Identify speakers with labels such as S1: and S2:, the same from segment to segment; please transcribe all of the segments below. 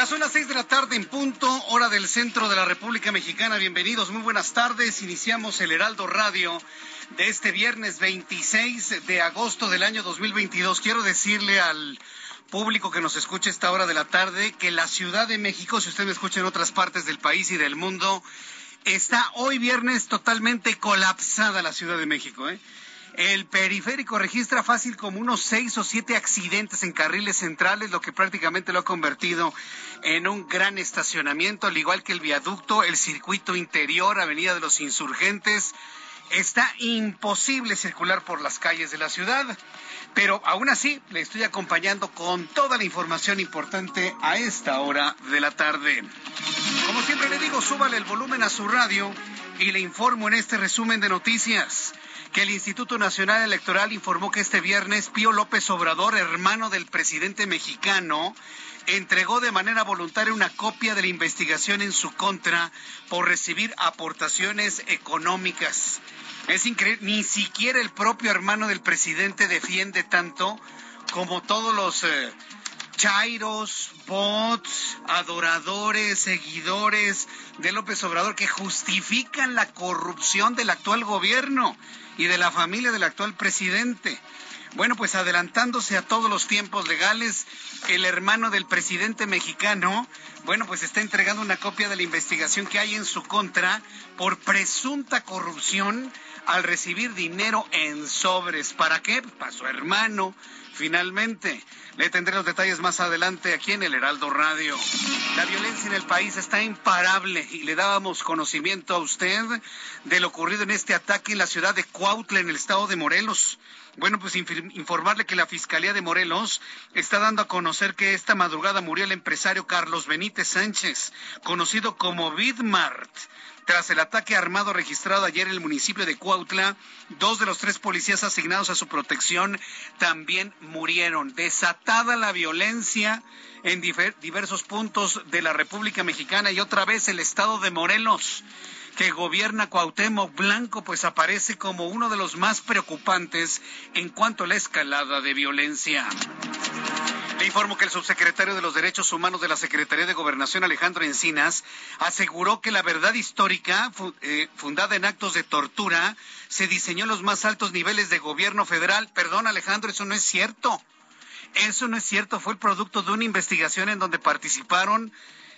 S1: Ya son las seis de la tarde en punto, hora del centro de la República Mexicana. Bienvenidos, muy buenas tardes. Iniciamos el Heraldo Radio de este viernes 26 de agosto del año 2022. Quiero decirle al público que nos escucha esta hora de la tarde que la Ciudad de México, si usted me escucha en otras partes del país y del mundo, está hoy viernes totalmente colapsada la Ciudad de México. ¿eh? El periférico registra fácil como unos seis o siete accidentes en carriles centrales, lo que prácticamente lo ha convertido en un gran estacionamiento, al igual que el viaducto, el circuito interior, Avenida de los Insurgentes. Está imposible circular por las calles de la ciudad, pero aún así le estoy acompañando con toda la información importante a esta hora de la tarde. Como siempre le digo, súbale el volumen a su radio y le informo en este resumen de noticias que el Instituto Nacional Electoral informó que este viernes Pío López Obrador, hermano del presidente mexicano, entregó de manera voluntaria una copia de la investigación en su contra por recibir aportaciones económicas. Es increíble, ni siquiera el propio hermano del presidente defiende tanto como todos los eh, chairos, bots, adoradores, seguidores de López Obrador que justifican la corrupción del actual gobierno y de la familia del actual presidente. Bueno, pues adelantándose a todos los tiempos legales, el hermano del presidente mexicano, bueno, pues está entregando una copia de la investigación que hay en su contra por presunta corrupción al recibir dinero en sobres. ¿Para qué? Para su hermano, finalmente. Le tendré los detalles más adelante aquí en el Heraldo Radio. La violencia en el país está imparable y le dábamos conocimiento a usted de lo ocurrido en este ataque en la ciudad de Cuautla, en el estado de Morelos. Bueno, pues informarle que la Fiscalía de Morelos está dando a conocer que esta madrugada murió el empresario Carlos Benítez Sánchez, conocido como Vidmart. Tras el ataque armado registrado ayer en el municipio de Cuautla, dos de los tres policías asignados a su protección también murieron. Desatada la violencia en diversos puntos de la República Mexicana y otra vez el estado de Morelos que gobierna Cuauhtémoc Blanco, pues aparece como uno de los más preocupantes en cuanto a la escalada de violencia. Le informo que el subsecretario de los Derechos Humanos de la Secretaría de Gobernación, Alejandro Encinas, aseguró que la verdad histórica, eh, fundada en actos de tortura, se diseñó en los más altos niveles de gobierno federal. Perdón, Alejandro, eso no es cierto. Eso no es cierto. Fue el producto de una investigación en donde participaron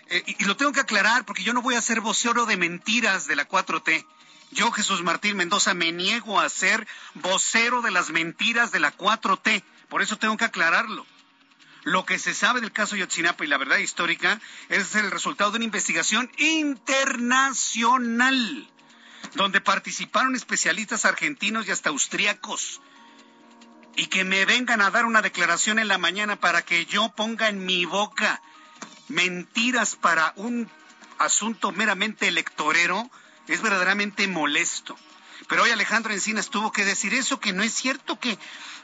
S1: eh, y, lo tengo que aclarar porque yo no voy a ser vocero de mentiras de la 4T. Yo, Jesús Martín Mendoza, me niego a ser vocero de las mentiras de la 4T. Por eso tengo que aclararlo. Lo que se sabe del caso Yotzinapa y la verdad histórica es el resultado de una investigación internacional, donde participaron especialistas argentinos y hasta austríacos. Y que me vengan a dar una declaración en la mañana para que yo ponga en mi boca mentiras para un asunto meramente electorero es verdaderamente molesto. Pero hoy Alejandro Encinas tuvo que decir eso, que no es cierto que,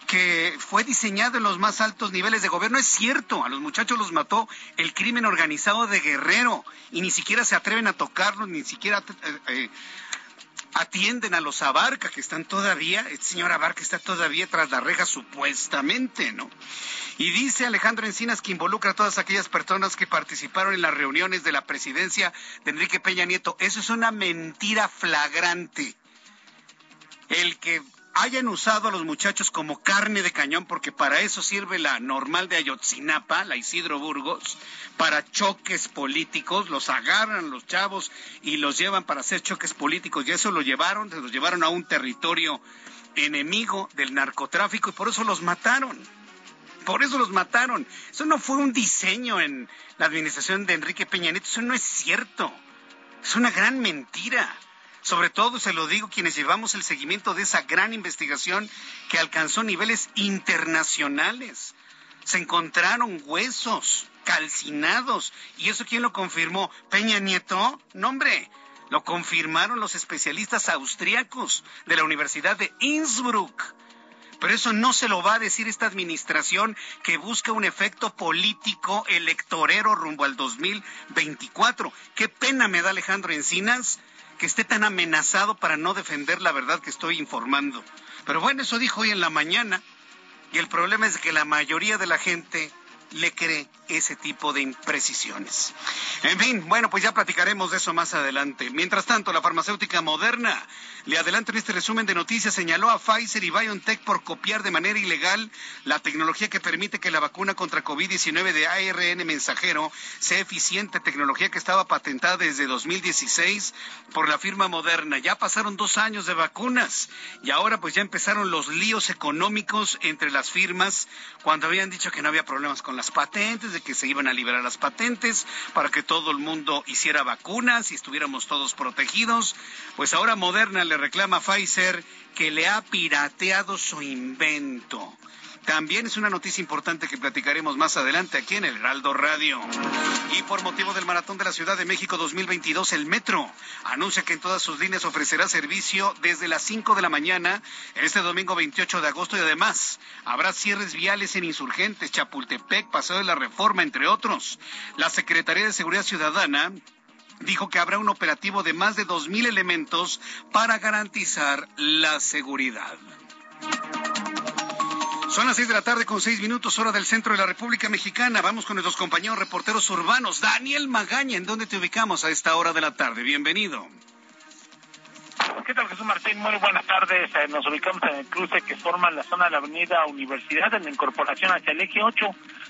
S1: que fue diseñado en los más altos niveles de gobierno. Es cierto, a los muchachos los mató el crimen organizado de Guerrero y ni siquiera se atreven a tocarlos, ni siquiera eh, eh, atienden a los Abarca, que están todavía, el señor Abarca está todavía tras la reja supuestamente, ¿no? Y dice Alejandro Encinas que involucra a todas aquellas personas que participaron en las reuniones de la presidencia de Enrique Peña Nieto. Eso es una mentira flagrante. El que hayan usado a los muchachos como carne de cañón, porque para eso sirve la normal de Ayotzinapa, la Isidro Burgos, para choques políticos, los agarran los chavos y los llevan para hacer choques políticos, y eso lo llevaron, se los llevaron a un territorio enemigo del narcotráfico y por eso los mataron. Por eso los mataron. Eso no fue un diseño en la administración de Enrique Peña Nieto, eso no es cierto. Es una gran mentira. Sobre todo, se lo digo, quienes llevamos el seguimiento de esa gran investigación que alcanzó niveles internacionales. Se encontraron huesos calcinados. ¿Y eso quién lo confirmó? ¿Peña Nieto? No, hombre. Lo confirmaron los especialistas austriacos de la Universidad de Innsbruck. Pero eso no se lo va a decir esta administración que busca un efecto político electorero rumbo al 2024. Qué pena me da Alejandro Encinas que esté tan amenazado para no defender la verdad que estoy informando. Pero bueno, eso dijo hoy en la mañana. Y el problema es que la mayoría de la gente le cree ese tipo de imprecisiones. En fin, bueno, pues ya platicaremos de eso más adelante. Mientras tanto, la farmacéutica moderna le adelanta en este resumen de noticias, señaló a Pfizer y BioNTech por copiar de manera ilegal la tecnología que permite que la vacuna contra COVID-19 de ARN mensajero sea eficiente, tecnología que estaba patentada desde 2016 por la firma moderna. Ya pasaron dos años de vacunas y ahora pues ya empezaron los líos económicos entre las firmas cuando habían dicho que no había problemas con las patentes, de que se iban a liberar las patentes para que todo el mundo hiciera vacunas y estuviéramos todos protegidos. Pues ahora Moderna le reclama a Pfizer que le ha pirateado su invento. También es una noticia importante que platicaremos más adelante aquí en el Heraldo Radio. Y por motivo del Maratón de la Ciudad de México 2022, el Metro anuncia que en todas sus líneas ofrecerá servicio desde las 5 de la mañana este domingo 28 de agosto y además habrá cierres viales en Insurgentes, Chapultepec, Paseo de la Reforma, entre otros. La Secretaría de Seguridad Ciudadana dijo que habrá un operativo de más de 2.000 elementos para garantizar la seguridad. Son las seis de la tarde con seis minutos, hora del centro de la República Mexicana. Vamos con nuestros compañeros reporteros urbanos. Daniel Magaña, ¿en dónde te ubicamos a esta hora de la tarde? Bienvenido.
S2: ¿Qué tal, Jesús Martín? Muy buenas tardes. Eh, nos ubicamos en el cruce que forma la zona de la avenida Universidad en la incorporación hacia el eje 8.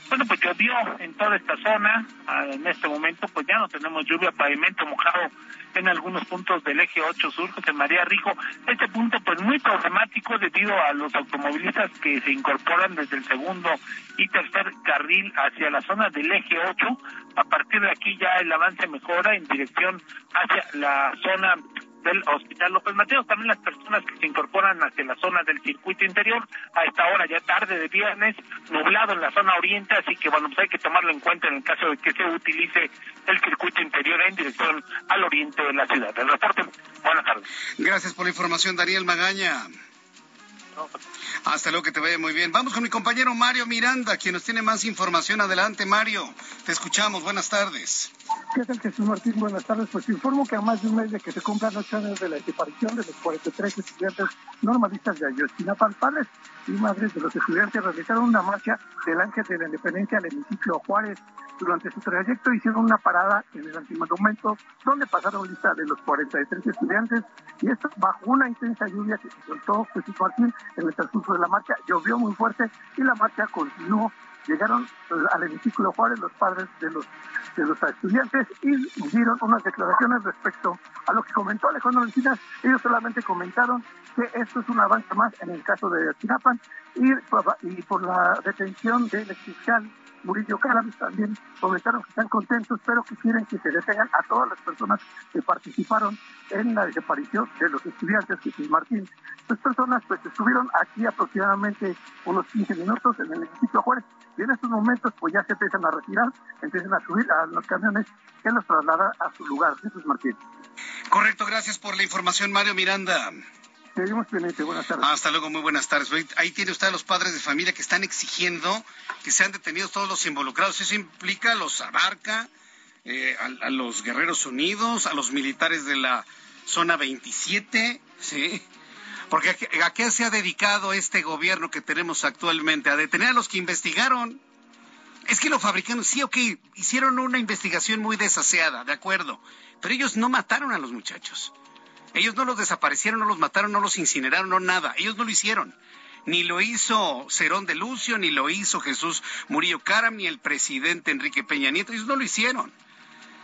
S2: Bueno, pues llovió en toda esta zona. Ah, en este momento, pues ya no tenemos lluvia, pavimento mojado en algunos puntos del eje 8 sur, José María Rijo. Este punto, pues muy problemático debido a los automovilistas que se incorporan desde el segundo y tercer carril hacia la zona del eje 8. A partir de aquí ya el avance mejora en dirección hacia la zona del Hospital López Mateos. También las personas que se incorporan hacia la zona del circuito interior, a esta hora ya tarde de viernes, nublado en la zona oriente, así que bueno, pues hay que tomarlo en cuenta en el caso de que se utilice el circuito interior en dirección al oriente de la ciudad. El reporte, buenas tardes.
S1: Gracias por la información, Daniel Magaña. Hasta luego, que te vaya muy bien. Vamos con mi compañero Mario Miranda, quien nos tiene más información. Adelante, Mario. Te escuchamos. Buenas tardes.
S3: ¿Qué tal, Jesús Martín? Buenas tardes. Pues informo que a más de un mes de que se cumplan ocho años de la desaparición de los 43 estudiantes normalistas de Ayotzinapa, padres y madres de los estudiantes realizaron una marcha del Ángel de la Independencia al hemiciclo Juárez. Durante su trayecto hicieron una parada en el antimonumento donde pasaron lista de los 43 estudiantes y esto bajo una intensa lluvia que se soltó Jesús Martín en el transcurso de la marcha. Llovió muy fuerte y la marcha continuó llegaron pues, al hemiciclo Juárez los padres de los de los estudiantes y dieron unas declaraciones respecto a lo que comentó Alejandro Encinas. Ellos solamente comentaron que esto es un avance más en el caso de Tinapan y, y por la detención del fiscal Murillo Cárabes también comentaron que están contentos, pero que quieren que se detengan a todas las personas que participaron en la desaparición de los estudiantes de Martín. Estas personas pues estuvieron aquí aproximadamente unos 15 minutos en el edificio Juárez y en estos momentos pues ya se empiezan a retirar, empiezan a subir a los camiones que los trasladan a su lugar. Jesús Martín.
S1: Correcto, gracias por la información, Mario Miranda.
S3: Seguimos pendiente, buenas tardes.
S1: Hasta luego, muy buenas tardes. Ahí tiene usted a los padres de familia que están exigiendo que sean detenidos todos los involucrados. Eso implica a los Abarca, eh, a, los Guerreros Unidos, a los militares de la zona 27, ¿sí? Porque ¿a qué se ha dedicado este gobierno que tenemos actualmente? A detener a los que investigaron. Es que lo fabricaron, sí, ok, hicieron una investigación muy desaseada, de acuerdo, pero ellos no mataron a los muchachos. Ellos no los desaparecieron, no los mataron, no los incineraron, no nada. Ellos no lo hicieron. Ni lo hizo Cerón de Lucio, ni lo hizo Jesús Murillo Caram, ni el presidente Enrique Peña Nieto. Ellos no lo hicieron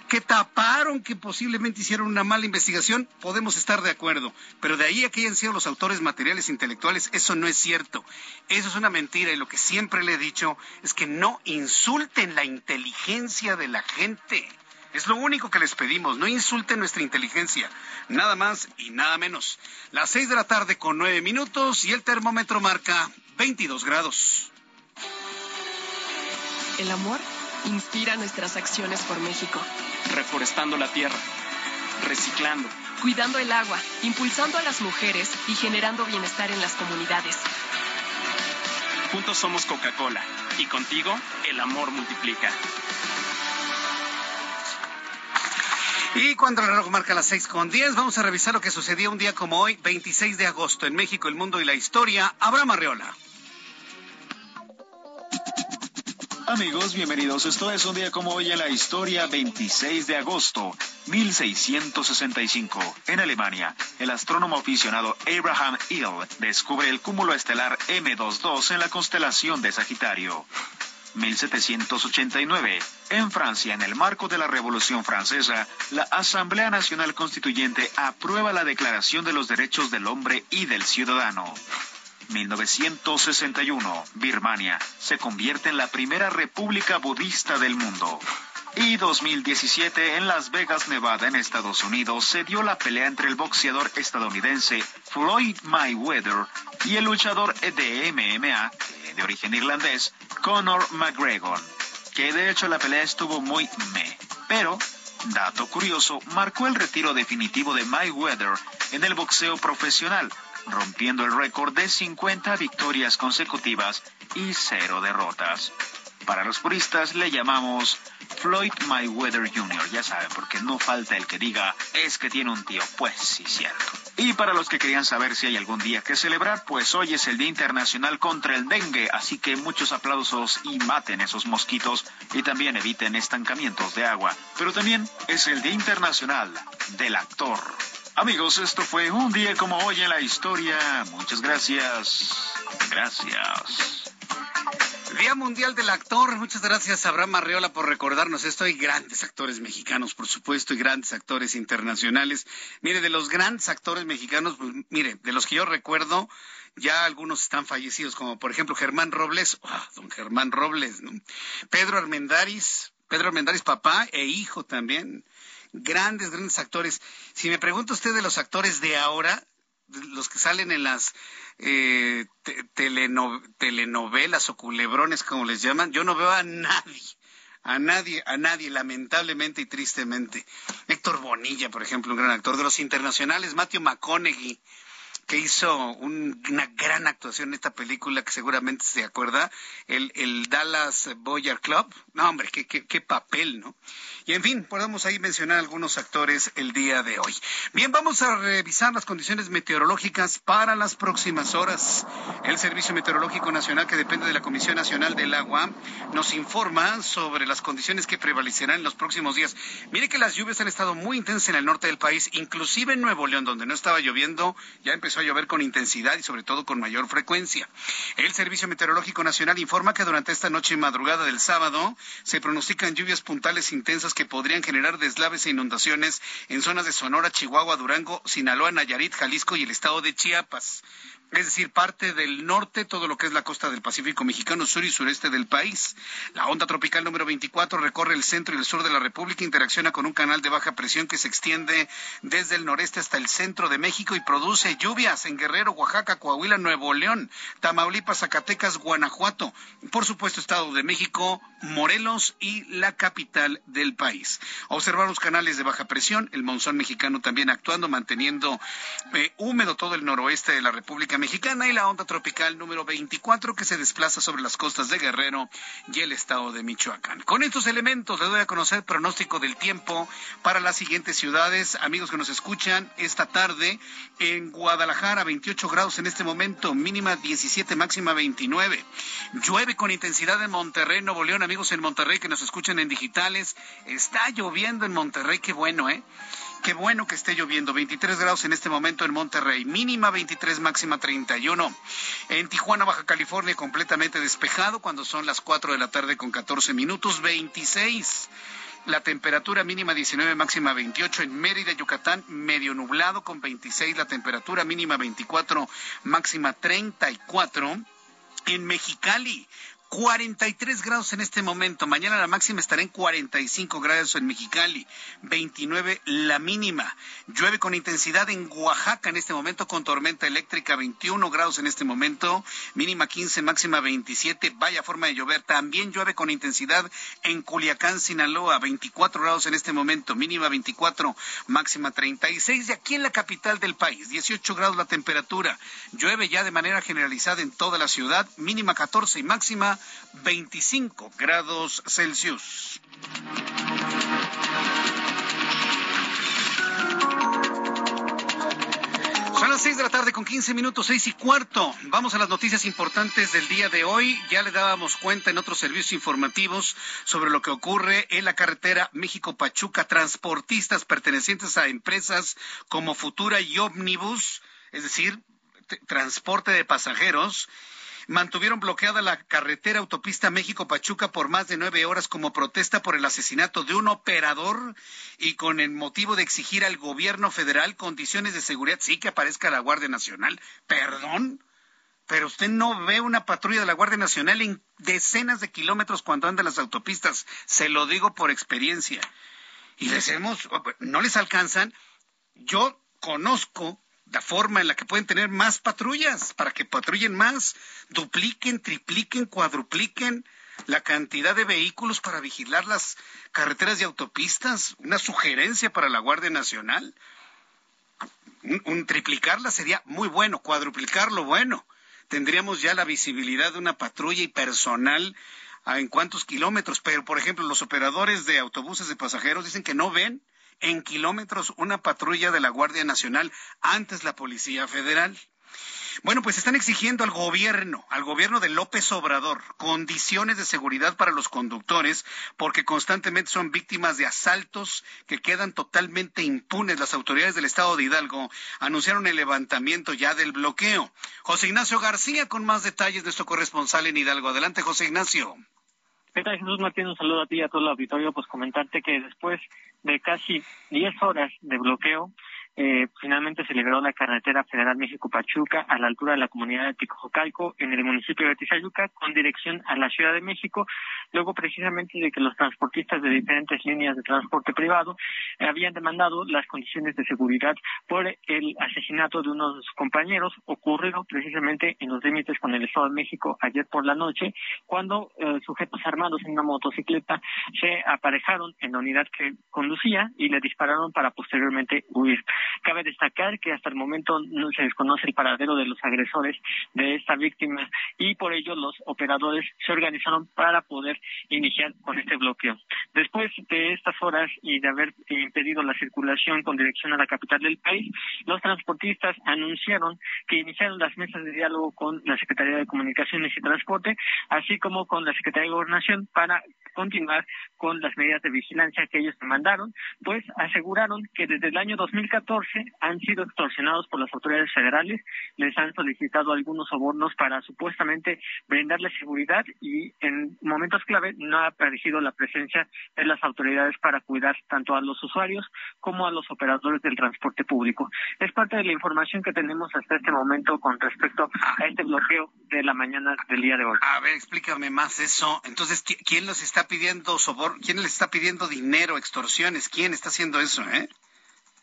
S1: que taparon que posiblemente hicieron una mala investigación, podemos estar de acuerdo. Pero de ahí a que hayan sido los autores materiales intelectuales, eso no es cierto. Eso es una mentira y lo que siempre le he dicho es que no insulten la inteligencia de la gente. Es lo único que les pedimos, no insulten nuestra inteligencia, nada más y nada menos. Las seis de la tarde con nueve minutos y el termómetro marca 22 grados.
S4: El amor inspira nuestras acciones por México.
S5: Reforestando la tierra, reciclando,
S4: cuidando el agua, impulsando a las mujeres y generando bienestar en las comunidades.
S5: Juntos somos Coca-Cola y contigo el amor multiplica.
S1: Y cuando el reloj marca las seis con diez, vamos a revisar lo que sucedió un día como hoy, 26 de agosto, en México, el mundo y la historia. Abraham Arreola.
S6: Amigos, bienvenidos. Esto es un día como hoy en la historia, 26 de agosto, 1665. En Alemania, el astrónomo aficionado Abraham Hill descubre el cúmulo estelar M22 en la constelación de Sagitario. 1789. En Francia, en el marco de la Revolución Francesa, la Asamblea Nacional Constituyente aprueba la Declaración de los Derechos del Hombre y del Ciudadano. 1961, Birmania se convierte en la primera república budista del mundo. Y 2017, en Las Vegas, Nevada, en Estados Unidos, se dio la pelea entre el boxeador estadounidense Floyd Mayweather y el luchador de MMA, de origen irlandés, Conor McGregor, que de hecho la pelea estuvo muy me. Pero, dato curioso, marcó el retiro definitivo de Mayweather en el boxeo profesional, rompiendo el récord de 50 victorias consecutivas y cero derrotas. Para los puristas le llamamos Floyd Mayweather Jr., ya saben, porque no falta el que diga, es que tiene un tío, pues sí, cierto. Y para los que querían saber si hay algún día que celebrar, pues hoy es el Día Internacional contra el Dengue, así que muchos aplausos y maten esos mosquitos y también eviten estancamientos de agua. Pero también es el Día Internacional del Actor. Amigos, esto fue un día como hoy en la historia. Muchas gracias. Gracias.
S1: Día Mundial del Actor. Muchas gracias, Abraham Arreola, por recordarnos esto. Hay grandes actores mexicanos, por supuesto, y grandes actores internacionales. Mire, de los grandes actores mexicanos, pues, mire, de los que yo recuerdo, ya algunos están fallecidos, como por ejemplo Germán Robles, ah, don Germán Robles, ¿no? Pedro Armendáriz, Pedro Armendáriz, papá e hijo también grandes, grandes actores. Si me pregunta usted de los actores de ahora, los que salen en las eh, telenovelas o culebrones, como les llaman, yo no veo a nadie, a nadie, a nadie, lamentablemente y tristemente. Héctor Bonilla, por ejemplo, un gran actor de los internacionales, Matthew McConaughey, que hizo una gran actuación en esta película que seguramente se acuerda, el, el Dallas Boyer Club. No, hombre, qué, qué, qué papel, ¿no? Y en fin, podemos ahí mencionar algunos actores el día de hoy. Bien, vamos a revisar las condiciones meteorológicas para las próximas horas. El Servicio Meteorológico Nacional, que depende de la Comisión Nacional del Agua, nos informa sobre las condiciones que prevalecerán en los próximos días. Mire que las lluvias han estado muy intensas en el norte del país, inclusive en Nuevo León, donde no estaba lloviendo, ya empezó a llover con intensidad y sobre todo con mayor frecuencia. El Servicio Meteorológico Nacional informa que durante esta noche y madrugada del sábado se pronostican lluvias puntales intensas que podrían generar deslaves e inundaciones en zonas de Sonora, Chihuahua, Durango, Sinaloa, Nayarit, Jalisco y el estado de Chiapas es decir, parte del norte, todo lo que es la costa del Pacífico mexicano, sur y sureste del país. La onda tropical número 24 recorre el centro y el sur de la República, interacciona con un canal de baja presión que se extiende desde el noreste hasta el centro de México y produce lluvias en Guerrero, Oaxaca, Coahuila, Nuevo León, Tamaulipas, Zacatecas, Guanajuato, por supuesto Estado de México, Morelos y la capital del país. Observar los canales de baja presión, el monzón mexicano también actuando, manteniendo eh, húmedo todo el noroeste de la República Mexicana y la onda tropical número 24 que se desplaza sobre las costas de Guerrero y el estado de Michoacán. Con estos elementos le doy a conocer el pronóstico del tiempo para las siguientes ciudades. Amigos que nos escuchan esta tarde en Guadalajara 28 grados en este momento, mínima 17, máxima 29. Llueve con intensidad en Monterrey, Nuevo León, amigos en Monterrey que nos escuchan en digitales. Está lloviendo en Monterrey, qué bueno, ¿eh? Qué bueno que esté lloviendo. 23 grados en este momento en Monterrey. Mínima 23, máxima 31. En Tijuana, Baja California, completamente despejado cuando son las 4 de la tarde con 14 minutos. 26. La temperatura mínima 19, máxima 28. En Mérida, Yucatán, medio nublado con 26. La temperatura mínima 24, máxima 34. En Mexicali, 43 grados en este momento. Mañana la máxima estará en 45 grados en Mexicali, 29 la mínima. Llueve con intensidad en Oaxaca en este momento con tormenta eléctrica, 21 grados en este momento, mínima 15, máxima 27. Vaya forma de llover. También llueve con intensidad en Culiacán, Sinaloa, 24 grados en este momento, mínima 24, máxima 36. Y aquí en la capital del país, 18 grados la temperatura. Llueve ya de manera generalizada en toda la ciudad, mínima 14 y máxima 25 grados Celsius. Son las 6 de la tarde con 15 minutos, seis y cuarto. Vamos a las noticias importantes del día de hoy. Ya le dábamos cuenta en otros servicios informativos sobre lo que ocurre en la carretera México-Pachuca. Transportistas pertenecientes a empresas como Futura y Omnibus, es decir, transporte de pasajeros, mantuvieron bloqueada la carretera autopista México-Pachuca por más de nueve horas como protesta por el asesinato de un operador y con el motivo de exigir al gobierno federal condiciones de seguridad. Sí que aparezca la Guardia Nacional. Perdón. Pero usted no ve una patrulla de la Guardia Nacional en decenas de kilómetros cuando anda en las autopistas. Se lo digo por experiencia. Y les hemos, no les alcanzan. Yo conozco la forma en la que pueden tener más patrullas, para que patrullen más, dupliquen, tripliquen, cuadrupliquen la cantidad de vehículos para vigilar las carreteras y autopistas. Una sugerencia para la Guardia Nacional. Un, triplicarla sería muy bueno, cuadruplicarlo bueno. Tendríamos ya la visibilidad de una patrulla y personal en cuántos kilómetros, pero por ejemplo los operadores de autobuses de pasajeros dicen que no ven en kilómetros una patrulla de la Guardia Nacional, antes la Policía Federal. Bueno, pues están exigiendo al gobierno, al gobierno de López Obrador, condiciones de seguridad para los conductores, porque constantemente son víctimas de asaltos que quedan totalmente impunes. Las autoridades del estado de Hidalgo anunciaron el levantamiento ya del bloqueo. José Ignacio García con más detalles, nuestro corresponsal en Hidalgo. Adelante, José Ignacio.
S7: ¿Qué tal, Jesús Martín? Un saludo a ti y a todo el auditorio. Pues comentarte que después de casi 10 horas de bloqueo, eh, finalmente se liberó la carretera federal México-Pachuca a la altura de la comunidad de Ticojocalco en el municipio de Tizayuca con dirección a la Ciudad de México, luego precisamente de que los transportistas de diferentes líneas de transporte privado habían demandado las condiciones de seguridad por el asesinato de unos compañeros ocurrido precisamente en los límites con el Estado de México ayer por la noche, cuando eh, sujetos armados en una motocicleta se aparejaron en la unidad que conducía y le dispararon para posteriormente huir. Cabe destacar que hasta el momento no se desconoce el paradero de los agresores de esta víctima y por ello los operadores se organizaron para poder iniciar con este bloqueo. Después de estas horas y de haber impedido la circulación con dirección a la capital del país, los transportistas anunciaron que iniciaron las mesas de diálogo con la Secretaría de Comunicaciones y Transporte, así como con la Secretaría de Gobernación para continuar con las medidas de vigilancia que ellos demandaron, pues aseguraron que desde el año 2014 han sido extorsionados por las autoridades federales, les han solicitado algunos sobornos para supuestamente brindarles seguridad y en momentos clave no ha aparecido la presencia de las autoridades para cuidar tanto a los usuarios como a los operadores del transporte público. Es parte de la información que tenemos hasta este momento con respecto a este bloqueo de la mañana del día de hoy.
S1: A ver, explícame más eso. Entonces, ¿quién los está pidiendo soborno? ¿Quién les está pidiendo dinero, extorsiones? ¿Quién está haciendo eso, eh?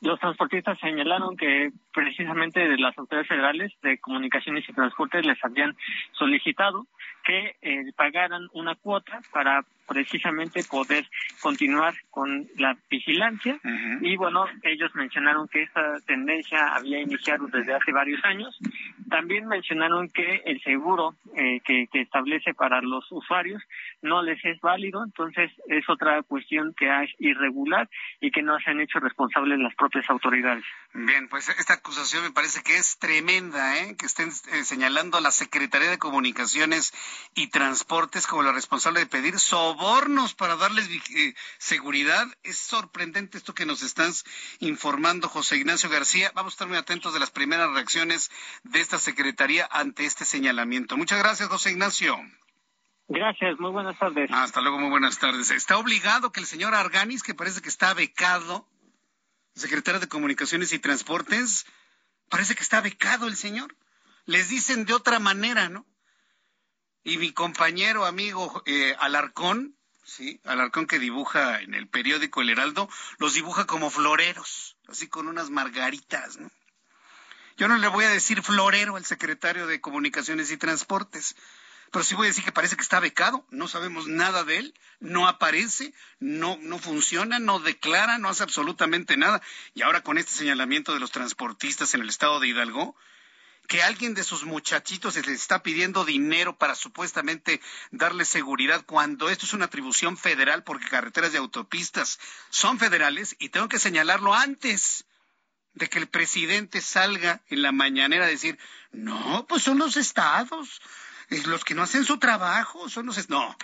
S7: Los transportistas señalaron que precisamente de las autoridades federales de comunicaciones y transportes les habían solicitado que eh, pagaran una cuota para precisamente poder continuar con la vigilancia. Y bueno ellos mencionaron que esta tendencia había iniciado desde hace varios años También mencionaron que el seguro eh, que, establece para los usuarios no les es válido, entonces es otra cuestión que es irregular y que no se han hecho responsables las propias autoridades.
S1: Bien, pues esta acusación me parece que es tremenda, ¿eh? que estén eh, señalando a la Secretaría de Comunicaciones y Transportes como la responsable de pedir sobornos para darles eh, seguridad. Es sorprendente esto que nos estás informando, José Ignacio García. Vamos a estar muy atentos de las primeras reacciones de esta Secretaría ante este señalamiento. Muchas gracias, José Ignacio.
S7: Gracias, muy buenas tardes.
S1: Hasta luego, muy buenas tardes. Está obligado que el señor Arganis, que parece que está becado, secretario de Comunicaciones y Transportes, parece que está becado el señor. Les dicen de otra manera, ¿no? Y mi compañero, amigo eh, Alarcón, sí, Alarcón que dibuja en el periódico El Heraldo, los dibuja como floreros, así con unas margaritas, ¿no? Yo no le voy a decir florero al secretario de Comunicaciones y Transportes, pero sí voy a decir que parece que está becado, no sabemos nada de él, no aparece, no, no funciona, no declara, no hace absolutamente nada. Y ahora con este señalamiento de los transportistas en el estado de Hidalgo, que alguien de sus muchachitos les está pidiendo dinero para supuestamente darle seguridad cuando esto es una atribución federal porque carreteras y autopistas son federales y tengo que señalarlo antes de que el presidente salga en la mañanera a decir, no, pues son los estados, los que no hacen su trabajo, son los... No,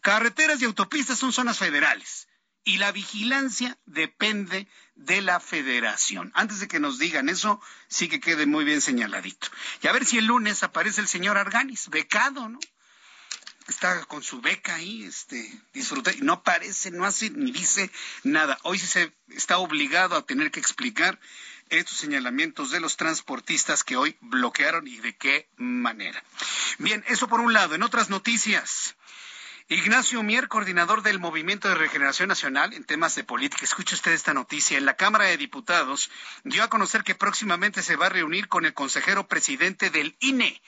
S1: carreteras y autopistas son zonas federales y la vigilancia depende de la federación. Antes de que nos digan eso, sí que quede muy bien señaladito. Y a ver si el lunes aparece el señor Arganis, becado, ¿no? Está con su beca ahí, este, disfruta, y no aparece, no hace ni dice nada. Hoy sí se está obligado a tener que explicar estos señalamientos de los transportistas que hoy bloquearon y de qué manera. Bien, eso por un lado. En otras noticias, Ignacio Mier, coordinador del Movimiento de Regeneración Nacional en temas de política. Escuche usted esta noticia. En la Cámara de Diputados dio a conocer que próximamente se va a reunir con el consejero presidente del INE,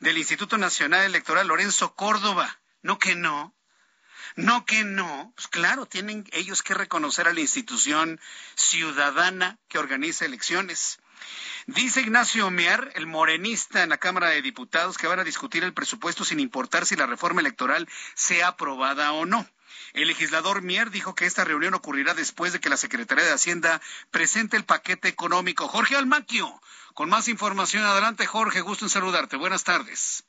S1: del Instituto Nacional Electoral, Lorenzo Córdoba. No que no. No que no, pues claro, tienen ellos que reconocer a la institución ciudadana que organiza elecciones. Dice Ignacio Mier, el morenista en la Cámara de Diputados, que van a discutir el presupuesto sin importar si la reforma electoral sea aprobada o no. El legislador Mier dijo que esta reunión ocurrirá después de que la Secretaría de Hacienda presente el paquete económico. Jorge Almaquio, con más información. Adelante, Jorge, gusto en saludarte. Buenas tardes.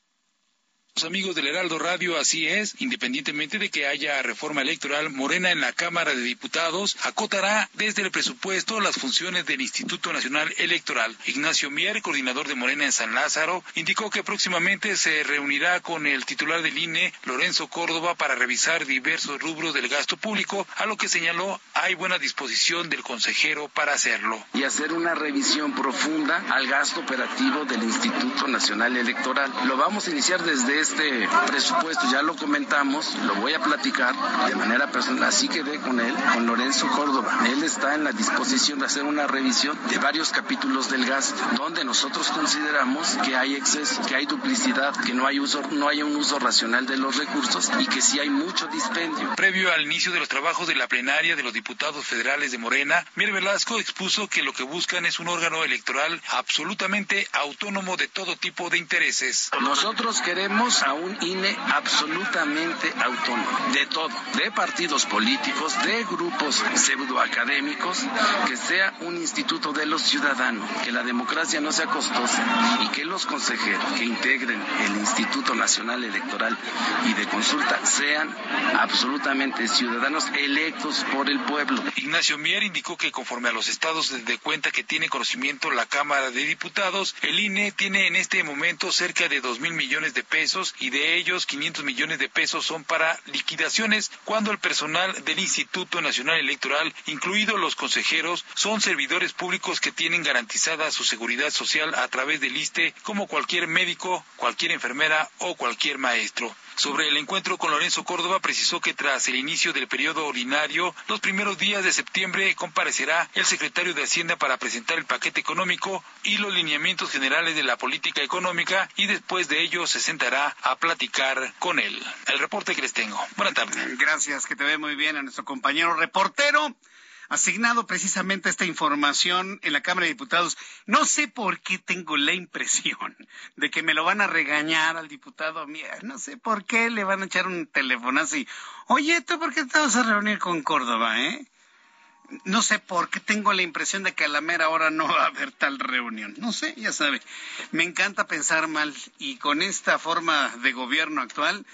S8: Amigos del Heraldo Radio, así es, independientemente de que haya reforma electoral, Morena en la Cámara de Diputados acotará desde el presupuesto las funciones del Instituto Nacional Electoral. Ignacio Mier, coordinador de Morena en San Lázaro, indicó que próximamente se reunirá con el titular del INE, Lorenzo Córdoba, para revisar diversos rubros del gasto público, a lo que señaló hay buena disposición del consejero para hacerlo.
S9: Y hacer una revisión profunda al gasto operativo del Instituto Nacional Electoral. Lo vamos a iniciar desde este presupuesto, ya lo comentamos, lo voy a platicar de manera personal, así quedé con él, con Lorenzo Córdoba. Él está en la disposición de hacer una revisión de varios capítulos del gasto, donde nosotros consideramos que hay exceso, que hay duplicidad, que no hay uso, no hay un uso racional de los recursos y que sí hay mucho dispendio.
S8: Previo al inicio de los trabajos de la plenaria de los diputados federales de Morena, Mier Velasco expuso que lo que buscan es un órgano electoral absolutamente autónomo de todo tipo de intereses.
S9: Nosotros queremos a un INE absolutamente autónomo, de todo, de partidos políticos, de grupos pseudoacadémicos, que sea un instituto de los ciudadanos, que la democracia no sea costosa y que los consejeros que integren el Instituto Nacional Electoral y de Consulta sean absolutamente ciudadanos electos por el pueblo.
S8: Ignacio Mier indicó que conforme a los estados de cuenta que tiene conocimiento la Cámara de Diputados, el INE tiene en este momento cerca de dos mil millones de y de ellos 500 millones de pesos son para liquidaciones cuando el personal del Instituto Nacional Electoral, incluidos los consejeros, son servidores públicos que tienen garantizada su seguridad social a través del ISTE como cualquier médico, cualquier enfermera o cualquier maestro. Sobre el encuentro con Lorenzo Córdoba, precisó que tras el inicio del periodo ordinario, los primeros días de septiembre comparecerá el secretario de Hacienda para presentar el paquete económico y los lineamientos generales de la política económica y después de ello se sentará a platicar con él. El reporte que les tengo. Buenas tardes.
S1: Gracias, que te ve muy bien a nuestro compañero reportero. Asignado precisamente esta información en la Cámara de Diputados. No sé por qué tengo la impresión de que me lo van a regañar al diputado. No sé por qué le van a echar un teléfono así. Oye, ¿tú por qué te vas a reunir con Córdoba, eh? no sé por qué tengo la impresión de que a la mera hora no va a haber tal reunión. No sé, ya sabe. Me encanta pensar mal y con esta forma de gobierno actual,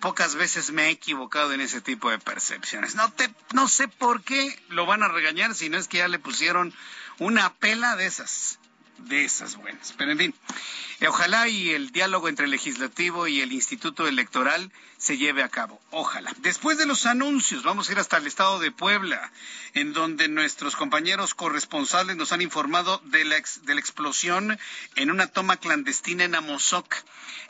S1: pocas veces me he equivocado en ese tipo de percepciones. No, te, no sé por qué lo van a regañar si no es que ya le pusieron una pela de esas de esas buenas. Pero en fin, ojalá y el diálogo entre el legislativo y el Instituto Electoral se lleve a cabo. Ojalá. Después de los anuncios, vamos a ir hasta el estado de Puebla, en donde nuestros compañeros corresponsales nos han informado de la, de la explosión en una toma clandestina en Amozoc.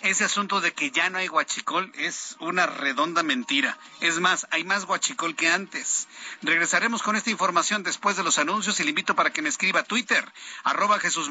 S1: Ese asunto de que ya no hay guachicol es una redonda mentira. Es más, hay más guachicol que antes. Regresaremos con esta información después de los anuncios y le invito para que me escriba a Twitter, arroba Jesús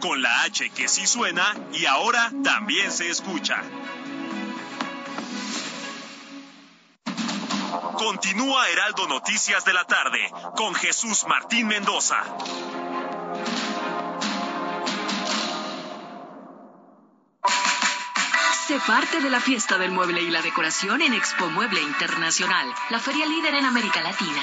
S10: Con la H que sí suena y ahora también se escucha. Continúa Heraldo Noticias de la tarde con Jesús Martín Mendoza.
S11: Sé parte de la fiesta del mueble y la decoración en Expo Mueble Internacional, la feria líder en América Latina.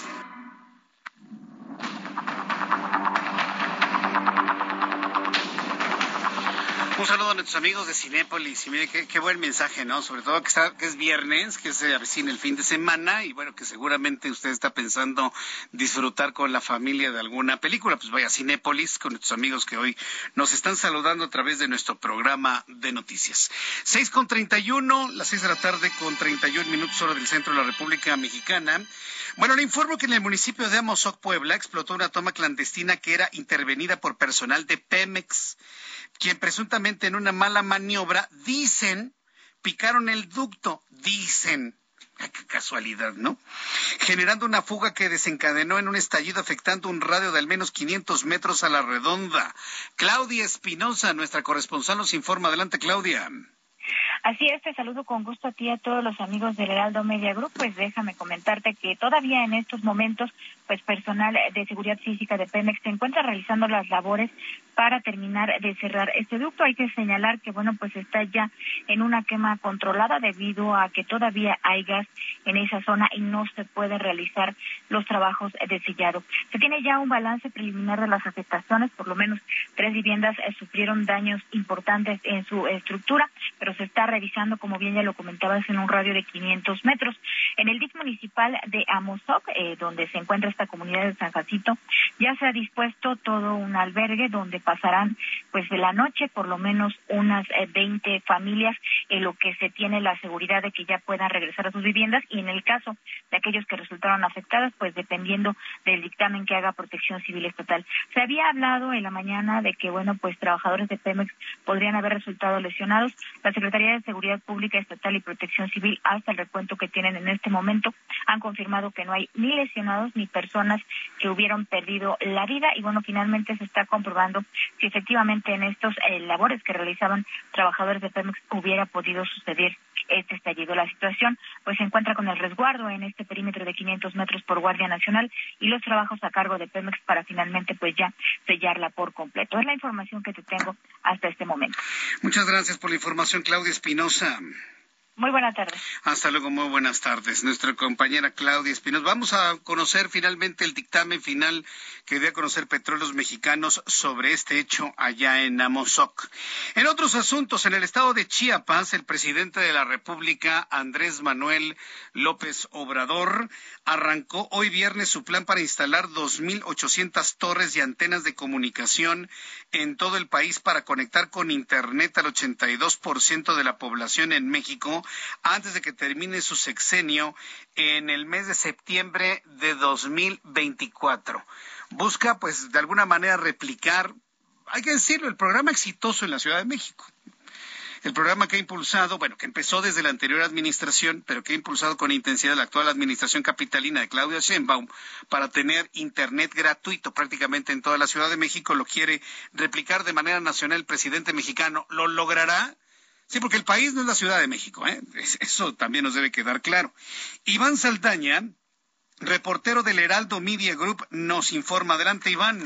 S1: Un saludo a nuestros amigos de Cinépolis y mire qué, buen mensaje, ¿no? Sobre todo que, está, que es viernes, que se avecina el fin de semana y bueno, que seguramente usted está pensando disfrutar con la familia de alguna película. Pues vaya a Cinépolis con nuestros amigos que hoy nos están saludando a través de nuestro programa de noticias. Seis con treinta y uno, las seis de la tarde con treinta y un minutos hora del centro de la República Mexicana. Bueno, le informo que en el municipio de Amozoc, Puebla, explotó una toma clandestina que era intervenida por personal de Pemex quien presuntamente en una mala maniobra, dicen, picaron el ducto, dicen. qué casualidad, ¿no? Generando una fuga que desencadenó en un estallido afectando un radio de al menos 500 metros a la redonda. Claudia Espinosa, nuestra corresponsal, nos informa. Adelante, Claudia.
S12: Así es, te saludo con gusto a ti y a todos los amigos del Heraldo Media Group. Pues déjame comentarte que todavía en estos momentos, pues personal de seguridad física de Pemex se encuentra realizando las labores para terminar de cerrar este ducto. Hay que señalar que, bueno, pues está ya en una quema controlada debido a que todavía hay gas en esa zona y no se puede realizar los trabajos de sellado. Se tiene ya un balance preliminar de las afectaciones, por lo menos tres viviendas eh, sufrieron daños importantes en su estructura, pero se está revisando, como bien ya lo comentabas, en un radio de 500 metros. En el DIC municipal de Amozoc, eh, donde se encuentra esta comunidad de San Jacinto, ya se ha dispuesto todo un albergue donde pasarán pues de la noche por lo menos unas 20 eh, familias en lo que se tiene la seguridad de que ya puedan regresar a sus viviendas y en el caso de aquellos que resultaron afectados, pues dependiendo del dictamen que haga Protección Civil Estatal. Se había hablado en la mañana de que, bueno, pues trabajadores de Pemex podrían haber resultado lesionados. La Secretaría de Seguridad Pública Estatal y Protección Civil, hasta el recuento que tienen en este momento, han confirmado que no hay ni lesionados ni personas que hubieron perdido la vida y, bueno, finalmente se está comprobando si efectivamente en estos eh, labores que realizaban trabajadores de Pemex hubiera podido suceder este estallido. La situación pues se encuentra con el resguardo en este perímetro de 500 metros por Guardia Nacional y los trabajos a cargo de Pemex para finalmente pues ya sellarla por completo. Es la información que te tengo hasta este momento.
S1: Muchas gracias por la información, Claudia Espinosa.
S12: Muy buenas tardes.
S1: Hasta luego, muy buenas tardes. Nuestra compañera Claudia Espinosa. Vamos a conocer finalmente el dictamen final que dio a conocer Petróleos Mexicanos sobre este hecho allá en Amozoc. En otros asuntos, en el estado de Chiapas, el presidente de la República, Andrés Manuel López Obrador, arrancó hoy viernes su plan para instalar 2.800 torres y antenas de comunicación en todo el país para conectar con Internet al 82% de la población en México antes de que termine su sexenio en el mes de septiembre de 2024. Busca, pues, de alguna manera replicar, hay que decirlo, el programa exitoso en la Ciudad de México. El programa que ha impulsado, bueno, que empezó desde la anterior administración, pero que ha impulsado con intensidad la actual administración capitalina de Claudia Sheinbaum para tener internet gratuito prácticamente en toda la Ciudad de México, lo quiere replicar de manera nacional el presidente mexicano. ¿Lo logrará? Sí, porque el país no es la Ciudad de México, ¿eh? Eso también nos debe quedar claro. Iván Saldaña, reportero del Heraldo Media Group, nos informa. Adelante, Iván.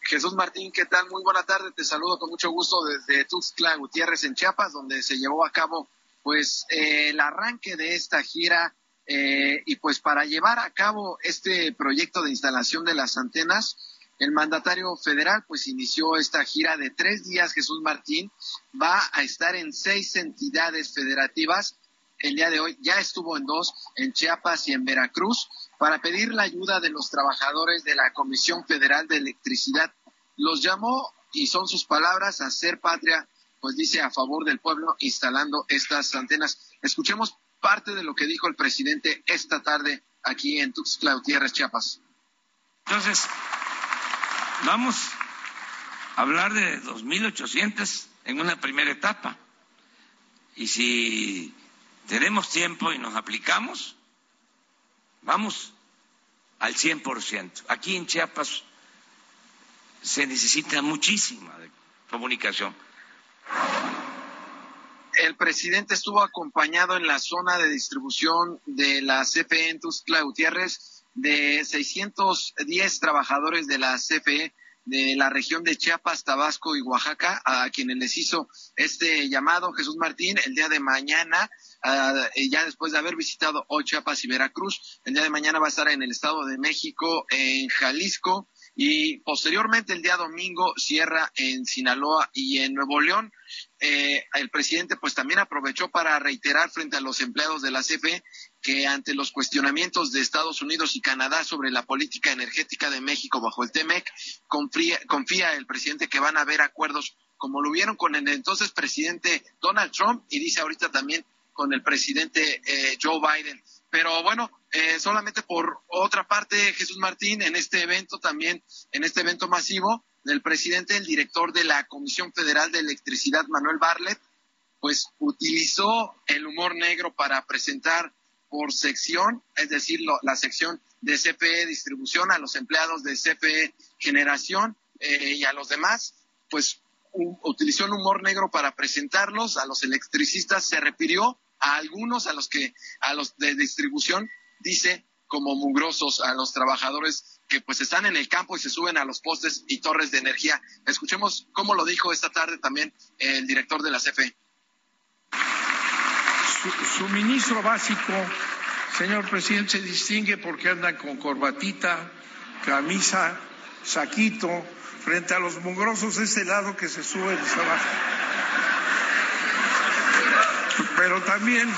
S13: Jesús Martín, ¿qué tal? Muy buena tarde. Te saludo con mucho gusto desde Tuxtla Gutiérrez en Chiapas, donde se llevó a cabo pues eh, el arranque de esta gira eh, y pues para llevar a cabo este proyecto de instalación de las antenas el mandatario federal pues inició esta gira de tres días, Jesús Martín, va a estar en seis entidades federativas. El día de hoy ya estuvo en dos, en Chiapas y en Veracruz, para pedir la ayuda de los trabajadores de la Comisión Federal de Electricidad. Los llamó, y son sus palabras, a ser patria, pues dice a favor del pueblo, instalando estas antenas. Escuchemos parte de lo que dijo el presidente esta tarde aquí en Tuxtla Gutiérrez, Chiapas.
S14: Entonces, Vamos a hablar de 2.800 en una primera etapa. Y si tenemos tiempo y nos aplicamos, vamos al 100%. Aquí en Chiapas se necesita muchísima comunicación.
S13: El presidente estuvo acompañado en la zona de distribución de la CFE en Tuxtla Gutiérrez de 610 trabajadores de la CFE de la región de Chiapas, Tabasco y Oaxaca, a quienes les hizo este llamado Jesús Martín el día de mañana, ya después de haber visitado hoy Chiapas y Veracruz, el día de mañana va a estar en el Estado de México, en Jalisco, y posteriormente el día domingo cierra en Sinaloa y en Nuevo León. Eh, el presidente pues también aprovechó para reiterar frente a los empleados de la CFE que ante los cuestionamientos de Estados Unidos y Canadá sobre la política energética de México bajo el TEMEC, confía, el presidente que van a haber acuerdos como lo vieron con el entonces presidente Donald Trump y dice ahorita también con el presidente eh, Joe Biden. Pero bueno, eh, solamente por otra parte, Jesús Martín, en este evento también, en este evento masivo, del presidente, el director de la Comisión Federal de Electricidad, Manuel Barlet, pues utilizó el humor negro para presentar por sección, es decir, la sección de CPE distribución a los empleados de CPE generación eh, y a los demás, pues utilizó el humor negro para presentarlos, a los electricistas se refirió a algunos, a los que, a los de distribución, dice como mugrosos a los trabajadores que pues están en el campo y se suben a los postes y torres de energía. Escuchemos cómo lo dijo esta tarde también el director de la CFE
S15: suministro básico, señor presidente, se distingue porque andan con corbatita, camisa, saquito, frente a los mugrosos de este lado que se suben y se bajan. Pero también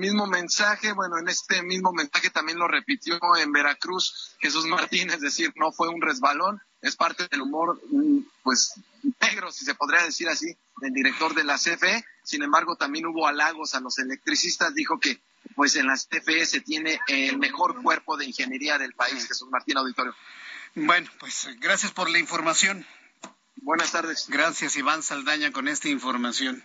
S13: mismo mensaje, bueno, en este mismo mensaje también lo repitió en Veracruz Jesús Martínez, es decir, no fue un resbalón, es parte del humor, mm, pues, negro, si se podría decir así, del director de la CFE. Sin embargo, también hubo halagos a los electricistas, dijo que, pues, en la CFE se tiene el mejor cuerpo de ingeniería del país, Jesús Martín Auditorio.
S1: Bueno, pues, gracias por la información.
S13: Buenas tardes.
S1: Gracias, Iván Saldaña, con esta información.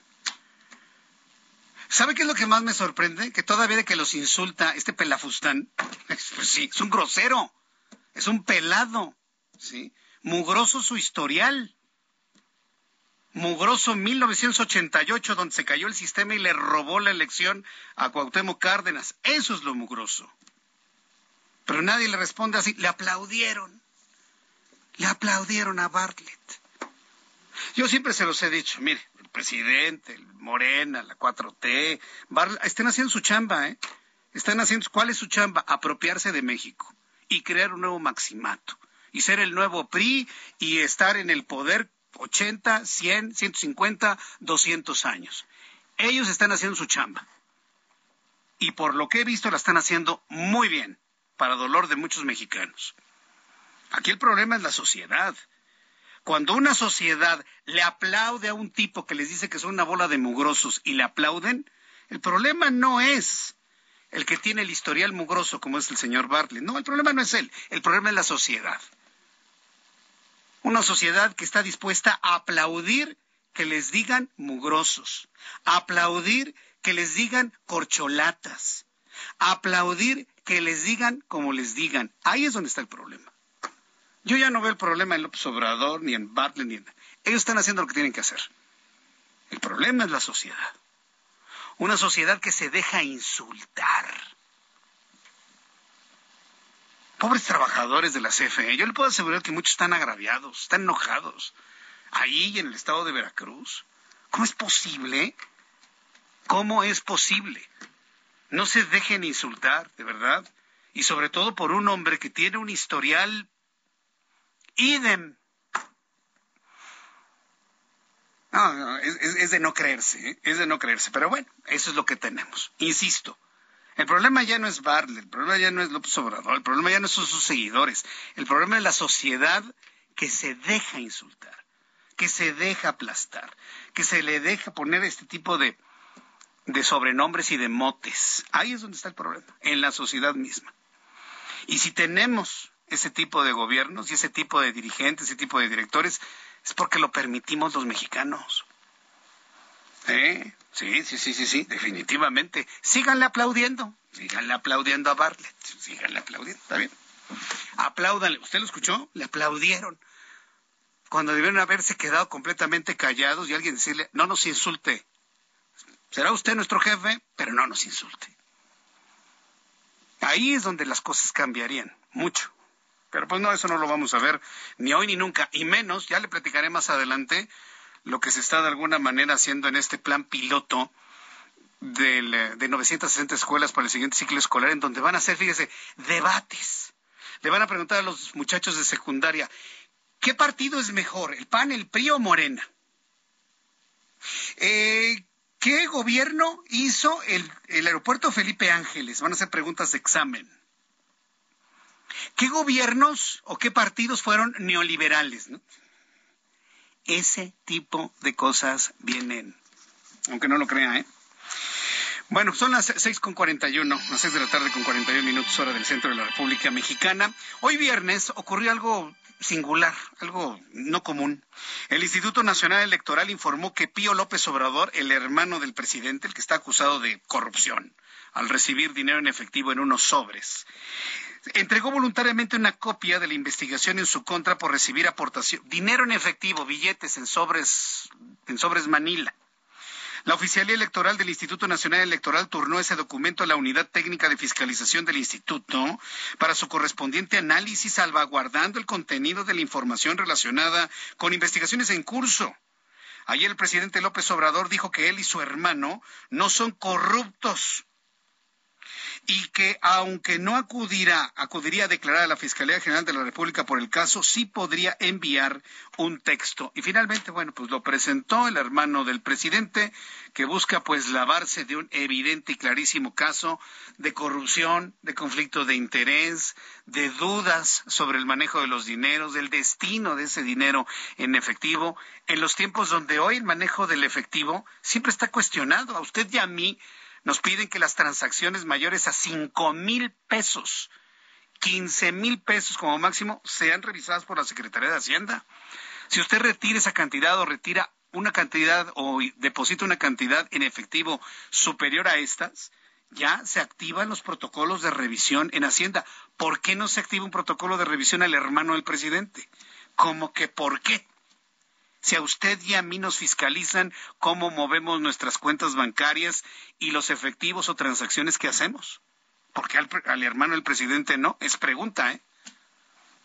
S1: ¿Sabe qué es lo que más me sorprende? Que todavía de que los insulta este pelafustán, pues sí, es un grosero, es un pelado, ¿sí? Mugroso su historial. Mugroso 1988, donde se cayó el sistema y le robó la elección a Cuauhtémoc Cárdenas. Eso es lo mugroso. Pero nadie le responde así. Le aplaudieron. Le aplaudieron a Bartlett. Yo siempre se los he dicho, mire, presidente, el Morena, la 4T, estén haciendo su chamba, ¿eh? Están haciendo, ¿cuál es su chamba? Apropiarse de México y crear un nuevo maximato y ser el nuevo PRI y estar en el poder 80, 100, 150, 200 años. Ellos están haciendo su chamba. Y por lo que he visto la están haciendo muy bien, para dolor de muchos mexicanos. Aquí el problema es la sociedad. Cuando una sociedad le aplaude a un tipo que les dice que son una bola de mugrosos y le aplauden, el problema no es el que tiene el historial mugroso como es el señor Bartlett. No, el problema no es él, el problema es la sociedad. Una sociedad que está dispuesta a aplaudir que les digan mugrosos, aplaudir que les digan corcholatas, aplaudir que les digan como les digan. Ahí es donde está el problema. Yo ya no veo el problema en López Obrador, ni en Bartlett, ni en... Ellos están haciendo lo que tienen que hacer. El problema es la sociedad. Una sociedad que se deja insultar. Pobres trabajadores de la CFE. Yo le puedo asegurar que muchos están agraviados, están enojados. Ahí en el estado de Veracruz. ¿Cómo es posible? ¿Cómo es posible? No se dejen insultar, de verdad. Y sobre todo por un hombre que tiene un historial idem. No, no es, de no creerse, ¿eh? es de no creerse. Pero bueno, eso es lo que tenemos. Insisto, el problema ya no es Bartlett, el problema ya no es López Obrador, el problema ya no son sus seguidores. El problema es la sociedad que se deja insultar, que se deja aplastar, que se le deja poner este tipo de, de sobrenombres y de motes. Ahí es donde está el problema, en la sociedad misma. Y si tenemos ese tipo de gobiernos y ese tipo de dirigentes, ese tipo de directores, es porque lo permitimos los mexicanos. ¿Eh? Sí, sí, sí, sí, sí, definitivamente. Síganle aplaudiendo, síganle aplaudiendo a Bartlett, síganle aplaudiendo, ¿está bien? Apláudanle, ¿usted lo escuchó? Le aplaudieron. Cuando debieron haberse quedado completamente callados y alguien decirle, no nos insulte. Será usted nuestro jefe, pero no nos insulte. Ahí es donde las cosas cambiarían, mucho. Pero pues no, eso no lo vamos a ver ni hoy ni nunca, y menos, ya le platicaré más adelante, lo que se está de alguna manera haciendo en este plan piloto del, eh, de 960 escuelas para el siguiente ciclo escolar, en donde van a hacer, fíjese, debates. Le van a preguntar a los muchachos de secundaria, ¿qué partido es mejor, el PAN, el PRI o Morena? Eh, ¿Qué gobierno hizo el, el aeropuerto Felipe Ángeles? Van a hacer preguntas de examen. ¿Qué gobiernos o qué partidos fueron neoliberales? Ese tipo de cosas vienen, aunque no lo crea, ¿eh? Bueno, son las seis con cuarenta y uno, las seis de la tarde con cuarenta y minutos hora del centro de la República Mexicana. Hoy viernes ocurrió algo singular, algo no común. El Instituto Nacional Electoral informó que Pío López Obrador, el hermano del presidente, el que está acusado de corrupción, al recibir dinero en efectivo en unos sobres, entregó voluntariamente una copia de la investigación en su contra por recibir aportación, dinero en efectivo, billetes en sobres, en sobres Manila. La Oficialía Electoral del Instituto Nacional Electoral turnó ese documento a la Unidad Técnica de Fiscalización del Instituto para su correspondiente análisis, salvaguardando el contenido de la información relacionada con investigaciones en curso. Ayer el presidente López Obrador dijo que él y su hermano no son corruptos y que aunque no acudirá, acudiría a declarar a la Fiscalía General de la República por el caso, sí podría enviar un texto. Y finalmente, bueno, pues lo presentó el hermano del presidente, que busca pues lavarse de un evidente y clarísimo caso de corrupción, de conflicto de interés, de dudas sobre el manejo de los dineros, del destino de ese dinero en efectivo, en los tiempos donde hoy el manejo del efectivo siempre está cuestionado. A usted y a mí nos piden que las transacciones mayores a cinco mil pesos, quince mil pesos como máximo, sean revisadas por la Secretaría de Hacienda. Si usted retira esa cantidad o retira una cantidad o deposita una cantidad en efectivo superior a estas, ya se activan los protocolos de revisión en Hacienda. ¿Por qué no se activa un protocolo de revisión al hermano del presidente? ¿Cómo que por qué? Si a usted y a mí nos fiscalizan cómo movemos nuestras cuentas bancarias y los efectivos o transacciones que hacemos. ¿Por qué al, al hermano del presidente no? Es pregunta, ¿eh?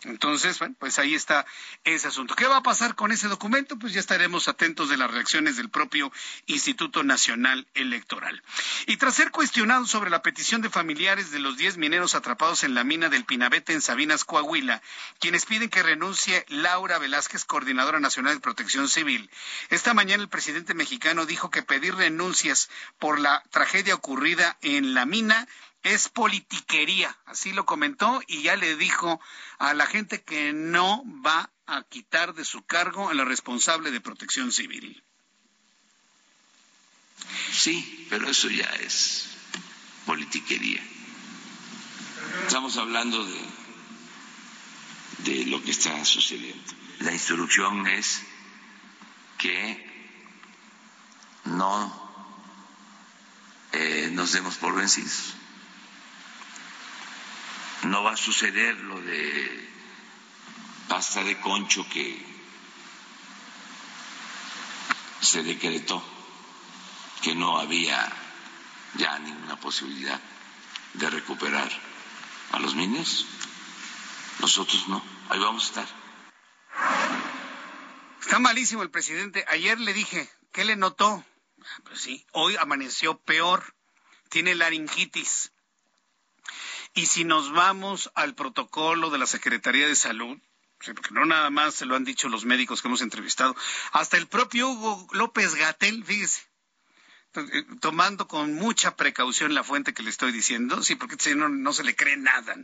S1: Entonces, bueno, pues ahí está ese asunto. ¿Qué va a pasar con ese documento? Pues ya estaremos atentos de las reacciones del propio Instituto Nacional Electoral. Y tras ser cuestionado sobre la petición de familiares de los 10 mineros atrapados en la mina del Pinabete en Sabinas, Coahuila, quienes piden que renuncie Laura Velázquez, coordinadora nacional de protección civil, esta mañana el presidente mexicano dijo que pedir renuncias por la tragedia ocurrida en la mina es politiquería, así lo comentó y ya le dijo a la gente que no va a quitar de su cargo a la responsable de protección civil.
S16: Sí, pero eso ya es politiquería. Estamos hablando de, de lo que está sucediendo. La instrucción es que no eh, nos demos por vencidos no va a suceder lo de pasta de concho que se decretó que no había ya ninguna posibilidad de recuperar a los niños. Nosotros no, ahí vamos a estar.
S1: Está malísimo el presidente. Ayer le dije, ¿qué le notó? Ah, pues sí, hoy amaneció peor. Tiene laringitis. Y si nos vamos al protocolo de la Secretaría de Salud, porque no nada más se lo han dicho los médicos que hemos entrevistado, hasta el propio Hugo López Gatel, fíjese, eh, tomando con mucha precaución la fuente que le estoy diciendo, sí, porque si no, no se le cree nada.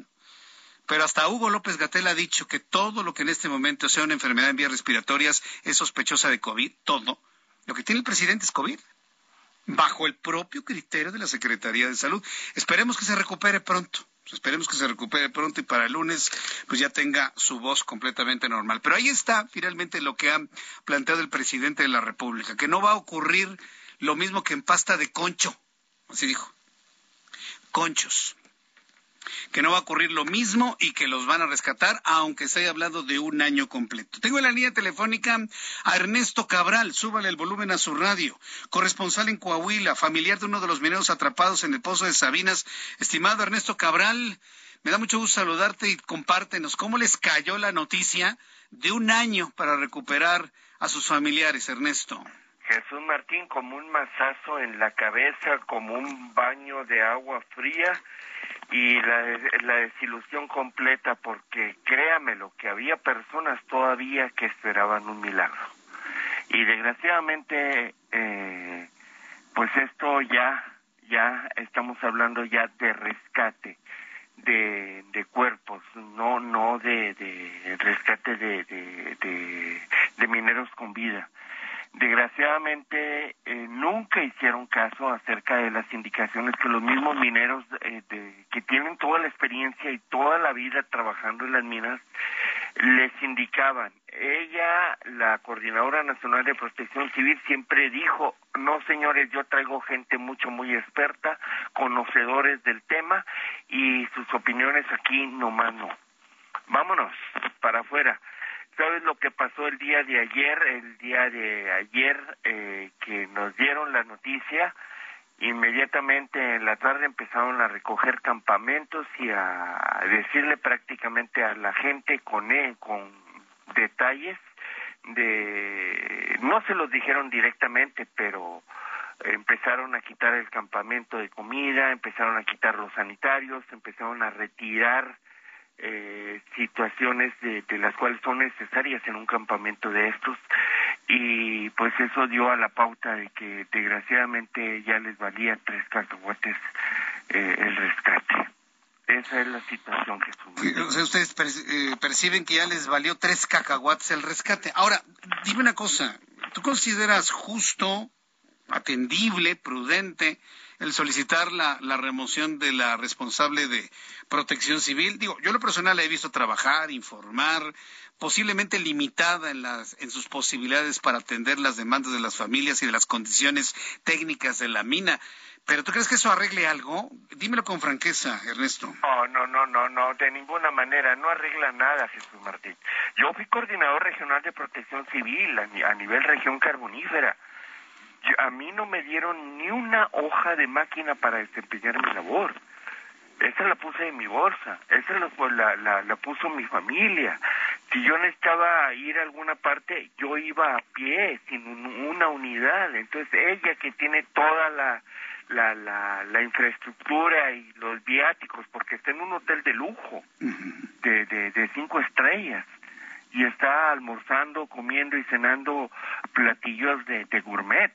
S1: Pero hasta Hugo López Gatel ha dicho que todo lo que en este momento sea una enfermedad en vías respiratorias es sospechosa de COVID, todo. Lo que tiene el presidente es COVID bajo el propio criterio de la Secretaría de Salud. Esperemos que se recupere pronto. Esperemos que se recupere pronto y para el lunes pues ya tenga su voz completamente normal. Pero ahí está finalmente lo que ha planteado el presidente de la República, que no va a ocurrir lo mismo que en pasta de concho, así dijo. Conchos que no va a ocurrir lo mismo y que los van a rescatar, aunque se haya hablado de un año completo. Tengo en la línea telefónica a Ernesto Cabral, súbale el volumen a su radio, corresponsal en Coahuila, familiar de uno de los mineros atrapados en el pozo de Sabinas. Estimado Ernesto Cabral, me da mucho gusto saludarte y compártenos cómo les cayó la noticia de un año para recuperar a sus familiares, Ernesto.
S17: Jesús Martín, como un mazazo en la cabeza, como un baño de agua fría y la, desilusión completa porque créamelo que había personas todavía que esperaban un milagro. Y desgraciadamente eh, pues esto ya ya estamos hablando ya de rescate de, cuerpos no no de, rescate de mineros con vida desgraciadamente eh, nunca hicieron caso acerca de las indicaciones que los mismos mineros eh, que tienen toda la experiencia y toda la vida trabajando en las minas les indicaban. Ella, la Coordinadora Nacional de Protección Civil, siempre dijo, no señores, yo traigo gente mucho, muy experta, conocedores del tema y sus opiniones aquí nomás no. Vámonos para afuera. ¿Sabes lo que pasó el día de ayer? El día de ayer eh, que nos dieron la noticia, inmediatamente en la tarde empezaron a recoger campamentos y a decirle prácticamente a la gente con, e, con detalles de, no se los dijeron directamente, pero empezaron a quitar el campamento de comida, empezaron a quitar los sanitarios, empezaron a retirar eh, situaciones de, las cuales son necesarias en un campamento de estos y pues eso dio a la pauta de que desgraciadamente ya les valía tres cacahuates eh, el rescate. Esa es la situación que
S1: O sea, ustedes eh, perciben que ya les valió tres cacahuates el rescate. Ahora, dime una cosa, ¿tú consideras justo, atendible, prudente el solicitar la, remoción de la responsable de protección civil? Digo, yo lo personal la he visto trabajar, informar, posiblemente limitada en, las, en sus posibilidades para atender las demandas de las familias y de las condiciones técnicas de la mina. ¿Pero tú crees que eso arregle algo? Dímelo con franqueza, Ernesto.
S17: No, no, no, no, no, de ninguna manera, no arregla nada, Jesús Martín. Yo fui coordinador regional de protección civil a, nivel región carbonífera. A mí no me dieron ni una hoja de máquina para desempeñar mi labor. Esa la puse en mi bolsa, esa la, la, la puso mi familia. Si yo necesitaba ir a alguna parte, yo iba a pie, sin una unidad. Entonces ella que tiene toda la la, la, la infraestructura y los viáticos, porque está en un hotel de lujo, de, de, de cinco estrellas, y está almorzando, comiendo y cenando platillos de, de gourmet.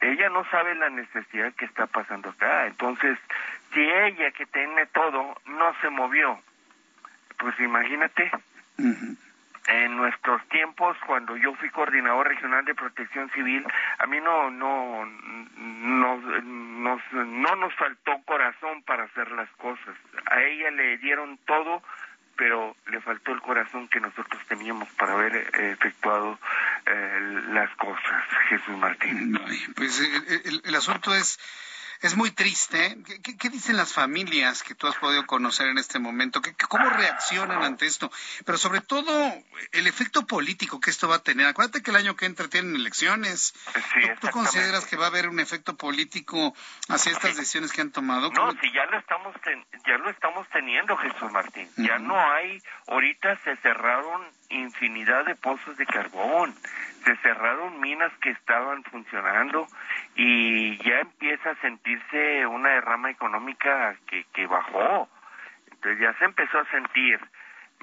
S17: Ella no sabe la necesidad que está pasando acá. Entonces, si ella que tiene todo no se movió, pues imagínate. En nuestros tiempos cuando yo fui coordinador regional de protección civil a mí no no nos, no nos faltó corazón para hacer las cosas. A ella le dieron todo pero le faltó el corazón que nosotros teníamos para haber eh, efectuado eh, las cosas Jesús Martín
S1: pues el asunto es es muy triste. ¿Qué, dicen las familias que tú has podido conocer en este momento? ¿Qué, ¿Cómo reaccionan ante esto? Pero sobre todo el efecto político que esto va a tener. Acuérdate que el año que entra tienen elecciones. ¿Tú, consideras que va a haber un efecto político hacia estas decisiones que han tomado?
S17: No, si ya lo estamos ya lo estamos teniendo, Jesús Martín. Ya no hay. Ahorita se cerraron infinidad de pozos de carbón se cerraron minas que estaban funcionando y ya empieza a sentirse una derrama económica que, que bajó. Entonces ya se empezó a sentir.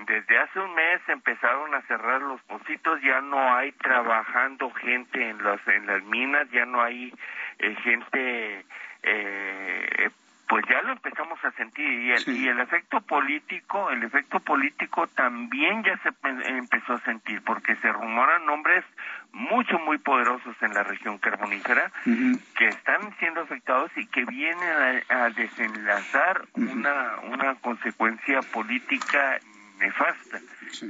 S17: Desde hace un mes empezaron a cerrar los pocitos, ya no hay trabajando gente en las en las minas, ya no hay eh, gente eh, pues ya lo empezamos a sentir y el, y el efecto político, el efecto político también ya se empezó a sentir porque se rumoran nombres mucho muy poderosos en la región carbonífera que están siendo afectados y que vienen a, desenlazar una una consecuencia política nefasta.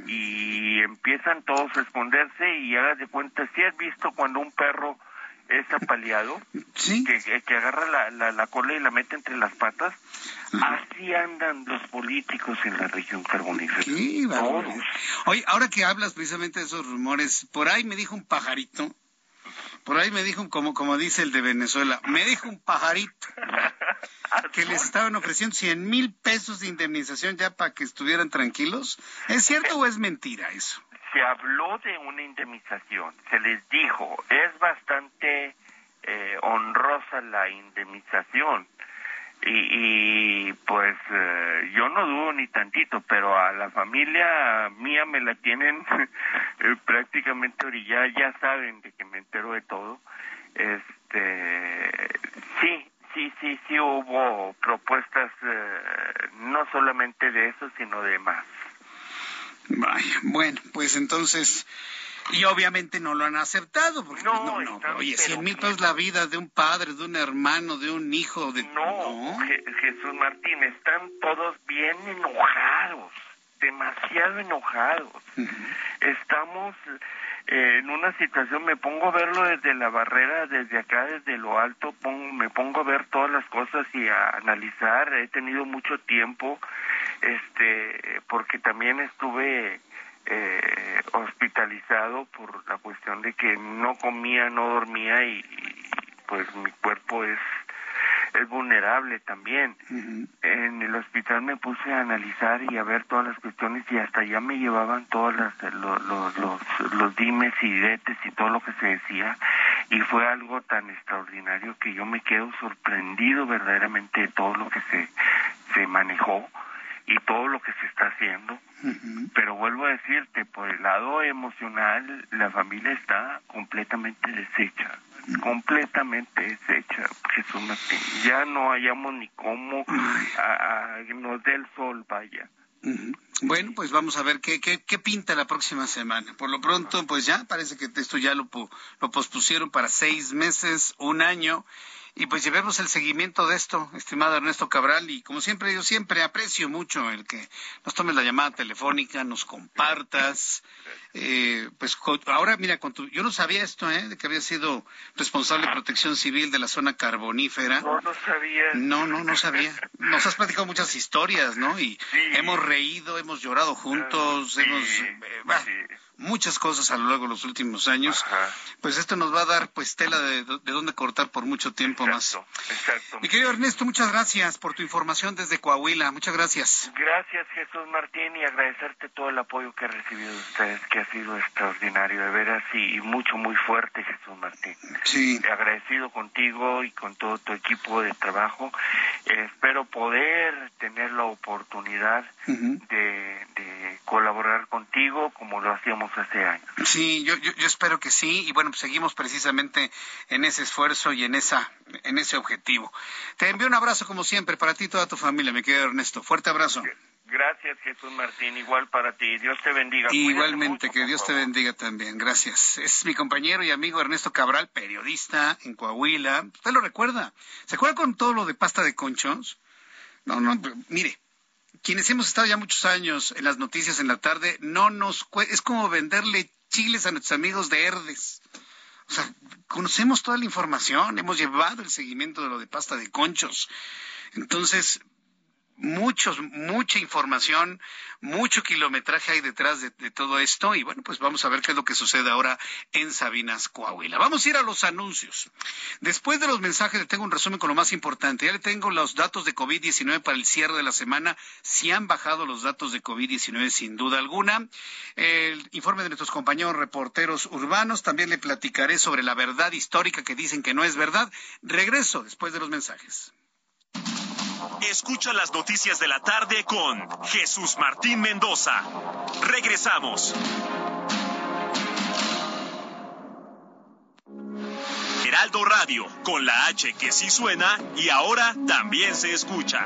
S17: Y empiezan todos a esconderse y hagas de cuenta si has visto cuando un perro es apaleado, que, que, agarra la, la, la, cola y la mete entre las patas. Así andan los políticos en la región carbonífera. Sí,
S1: Oye, ahora que hablas precisamente de esos rumores, por ahí me dijo un pajarito, por ahí me dijo, como, como dice el de Venezuela, me dijo un pajarito que les estaban ofreciendo 100 mil pesos de indemnización ya para que estuvieran tranquilos. ¿Es cierto o es mentira eso?
S17: Se habló de una indemnización, se les dijo, es bastante eh, honrosa la indemnización. Y, pues eh, yo no dudo ni tantito, pero a la familia mía me la tienen eh, prácticamente orillada, ya saben de que me entero de todo. Este, sí, sí, sí, sí hubo propuestas no solamente de eso, sino de más.
S1: Vaya, bueno, pues entonces, y obviamente no lo han aceptado, porque no, pues, no, no oye, cien mil pesos la vida de un padre, de un hermano, de un hijo, de...
S17: No, Jesús Martín, están todos bien enojados, demasiado enojados. Estamos eh, en una situación, me pongo a verlo desde la barrera, desde acá, desde lo alto, pongo, me pongo a ver todas las cosas y a analizar, he tenido mucho tiempo este porque también estuve eh, hospitalizado por la cuestión de que no comía, no dormía y, pues mi cuerpo es es vulnerable también. En el hospital me puse a analizar y a ver todas las cuestiones y hasta ya me llevaban todos los, los, los, los dimes y diretes y todo lo que se decía. Y fue algo tan extraordinario que yo me quedo sorprendido verdaderamente de todo lo que se, se manejó y todo lo que se está haciendo. Pero vuelvo a decirte, por el lado emocional, la familia está completamente deshecha, completamente deshecha, Jesús Martín. Ya no hallamos ni cómo a, nos dé el sol, vaya.
S1: Bueno, pues vamos a ver qué, qué, qué, pinta la próxima semana. Por lo pronto, pues ya parece que esto ya lo, lo pospusieron para seis meses, un año. Y pues llevemos el seguimiento de esto, estimado Ernesto Cabral, y como siempre, yo siempre aprecio mucho el que nos tomes la llamada telefónica, nos compartas. Eh, pues ahora, mira, con yo no sabía esto, ¿eh? De que había sido responsable de protección civil de la zona carbonífera.
S17: No, no sabía.
S1: No, no, no sabía. Nos has platicado muchas historias, ¿no? Y hemos reído, hemos llorado juntos, hemos... Eh, muchas cosas a lo largo de los últimos años, pues esto nos va a dar pues tela de, de dónde cortar por mucho tiempo más.
S17: Exacto.
S1: Mi querido Ernesto, muchas gracias por tu información desde Coahuila. Muchas gracias.
S17: Gracias, Jesús Martín, y agradecerte todo el apoyo que he recibido de ustedes, que ha sido extraordinario, de veras, y, mucho, muy fuerte, Jesús Martín.
S1: Sí.
S17: Agradecido contigo y con todo tu equipo de trabajo. espero poder tener la oportunidad de, de colaborar contigo como lo hacíamos hace años.
S1: Sí, yo, yo, espero que sí, y bueno, pues seguimos precisamente en ese esfuerzo y en esa en ese objetivo. Te envío un abrazo como siempre para ti y toda tu familia, mi querido Ernesto. Fuerte abrazo.
S17: Gracias, Jesús Martín. Igual para ti. Dios te bendiga.
S1: Igualmente, que Dios te bendiga también. Gracias. Es mi compañero y amigo Ernesto Cabral, periodista en Coahuila. ¿Usted lo recuerda? ¿Se acuerda con todo lo de pasta de conchos? No, no, mire, quienes hemos estado ya muchos años en las noticias en la tarde, no nos es como venderle chiles a nuestros amigos de Herdes. O sea, conocemos toda la información, hemos llevado el seguimiento de lo de pasta de conchos. Entonces, muchos, mucha información, mucho kilometraje hay detrás de, todo esto y bueno, pues vamos a ver qué es lo que sucede ahora en Sabinas, Coahuila. Vamos a ir a los anuncios. Después de los mensajes le tengo un resumen con lo más importante. Ya le tengo los datos de COVID-19 para el cierre de la semana. Si han bajado los datos de COVID-19 sin duda alguna. El informe de nuestros compañeros reporteros urbanos. También le platicaré sobre la verdad histórica que dicen que no es verdad. Regreso después de los mensajes.
S10: Escucha las noticias de la tarde con Jesús Martín Mendoza. Regresamos. Heraldo Radio, con la H que sí suena y ahora también se escucha.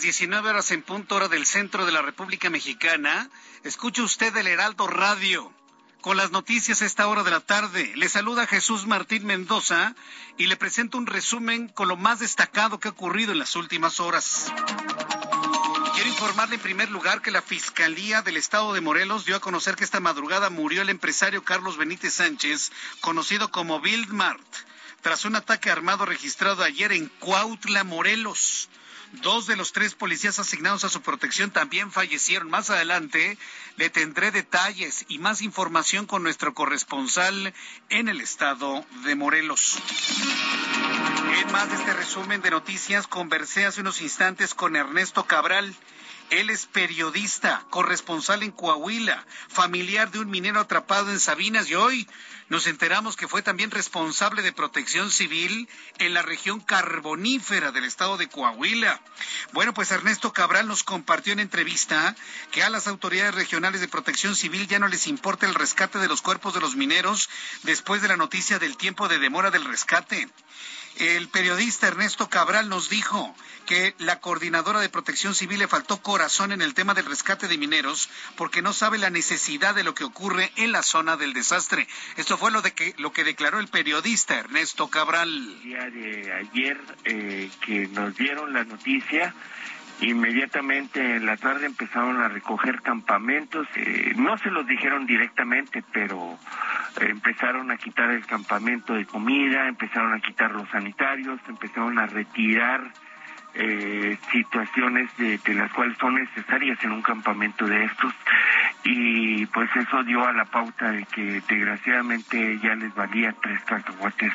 S1: Las 19 horas en punto hora del centro de la República Mexicana. Escucha usted el Heraldo Radio con las noticias a esta hora de la tarde. Le saluda Jesús Martín Mendoza y le presento un resumen con lo más destacado que ha ocurrido en las últimas horas. Quiero informarle en primer lugar que la Fiscalía del Estado de Morelos dio a conocer que esta madrugada murió el empresario Carlos Benítez Sánchez, conocido como Bildmart, tras un ataque armado registrado ayer en Cuautla, Morelos. Dos de los tres policías asignados a su protección también fallecieron. Más adelante le tendré detalles y más información con nuestro corresponsal en el estado de Morelos. En más de este resumen de noticias, conversé hace unos instantes con Ernesto Cabral. Él es periodista, corresponsal en Coahuila, familiar de un minero atrapado en Sabinas y hoy nos enteramos que fue también responsable de protección civil en la región carbonífera del estado de Coahuila. Bueno, pues Ernesto Cabral nos compartió en entrevista que a las autoridades regionales de protección civil ya no les importa el rescate de los cuerpos de los mineros después de la noticia del tiempo de demora del rescate. El periodista Ernesto Cabral nos dijo que la coordinadora de protección civil le faltó corazón en el tema del rescate de mineros porque no sabe la necesidad de lo que ocurre en la zona del desastre. Esto fue lo, de que, lo que declaró el periodista Ernesto Cabral.
S17: El día de ayer eh, que nos dieron la noticia, Inmediatamente en la tarde empezaron a recoger campamentos. Eh, no se los dijeron directamente, pero empezaron a quitar el campamento de comida, empezaron a quitar los sanitarios, empezaron a retirar eh, situaciones de, las cuales son necesarias en un campamento de estos y pues eso dio a la pauta de que desgraciadamente ya les valía tres cacahuates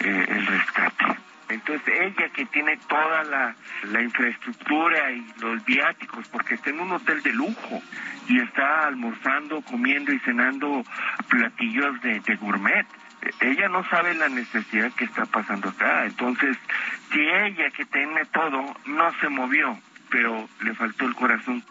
S17: eh, el rescate. Entonces ella que tiene toda la, infraestructura y los viáticos, porque está en un hotel de lujo y está almorzando, comiendo y cenando platillos de, de gourmet, ella no sabe la necesidad que está pasando acá. Entonces, si ella que tiene todo no se movió, pero le faltó el corazón.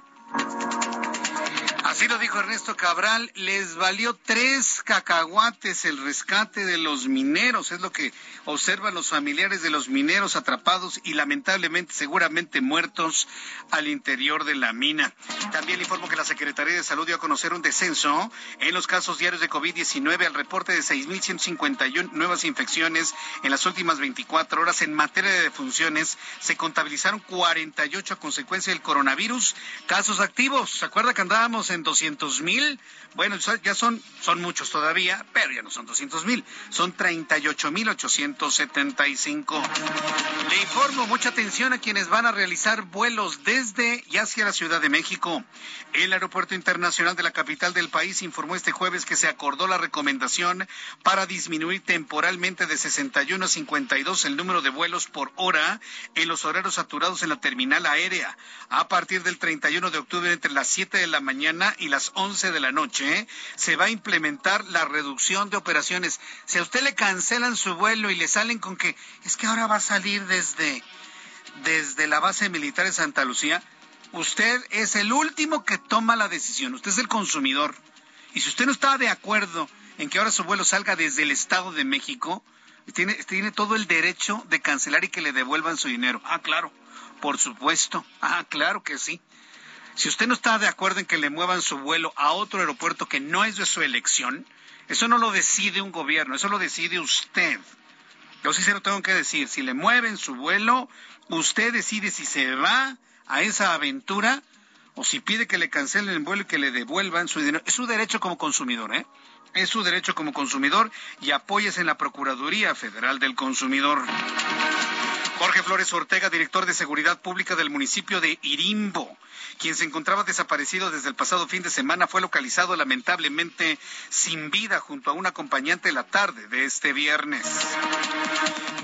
S1: Así lo dijo Ernesto Cabral, les valió tres cacahuates el rescate de los mineros, es lo que observan los familiares de los mineros atrapados y lamentablemente seguramente muertos al interior de la mina. También le informo que la Secretaría de Salud dio a conocer un descenso en los casos diarios de COVID-19 al reporte de 6.151 nuevas infecciones en las últimas 24 horas. En materia de defunciones, se contabilizaron 48 a consecuencia del coronavirus. Casos activos, ¿se acuerda que andábamos en 200 mil. Bueno, ya son, son muchos todavía, pero ya no son 200 mil, son 38 mil 875. Le informo, mucha atención a quienes van a realizar vuelos desde y hacia la Ciudad de México. El Aeropuerto Internacional de la capital del país informó este jueves que se acordó la recomendación para disminuir temporalmente de 61 a 52 el número de vuelos por hora en los horarios saturados en la terminal aérea. A partir del 31 de octubre entre las 7 de la mañana y las 11 de la noche se va a implementar la reducción de operaciones. Si a usted le cancelan su vuelo y le salen con que es que ahora va a salir desde desde la base militar de Santa Lucía, usted es el último que toma la decisión, usted es el consumidor. Y si usted no está de acuerdo en que ahora su vuelo salga desde el Estado de México, tiene, tiene todo el derecho de cancelar y que le devuelvan su dinero. Ah, claro, por supuesto. Ah, claro que sí. Si usted no está de acuerdo en que le muevan su vuelo a otro aeropuerto que no es de su elección, eso no lo decide un gobierno, eso lo decide usted. Yo sí se lo tengo que decir, si le mueven su vuelo, usted decide si se va a esa aventura o si pide que le cancelen el vuelo y que le devuelvan su dinero. Es su derecho como consumidor, ¿eh? Es su derecho como consumidor y apóyese en la Procuraduría Federal del Consumidor. Jorge Flores Ortega, director de Seguridad Pública del municipio de Irimbo, quien se encontraba desaparecido desde el pasado fin de semana, fue localizado lamentablemente sin vida junto a un acompañante la tarde de este viernes.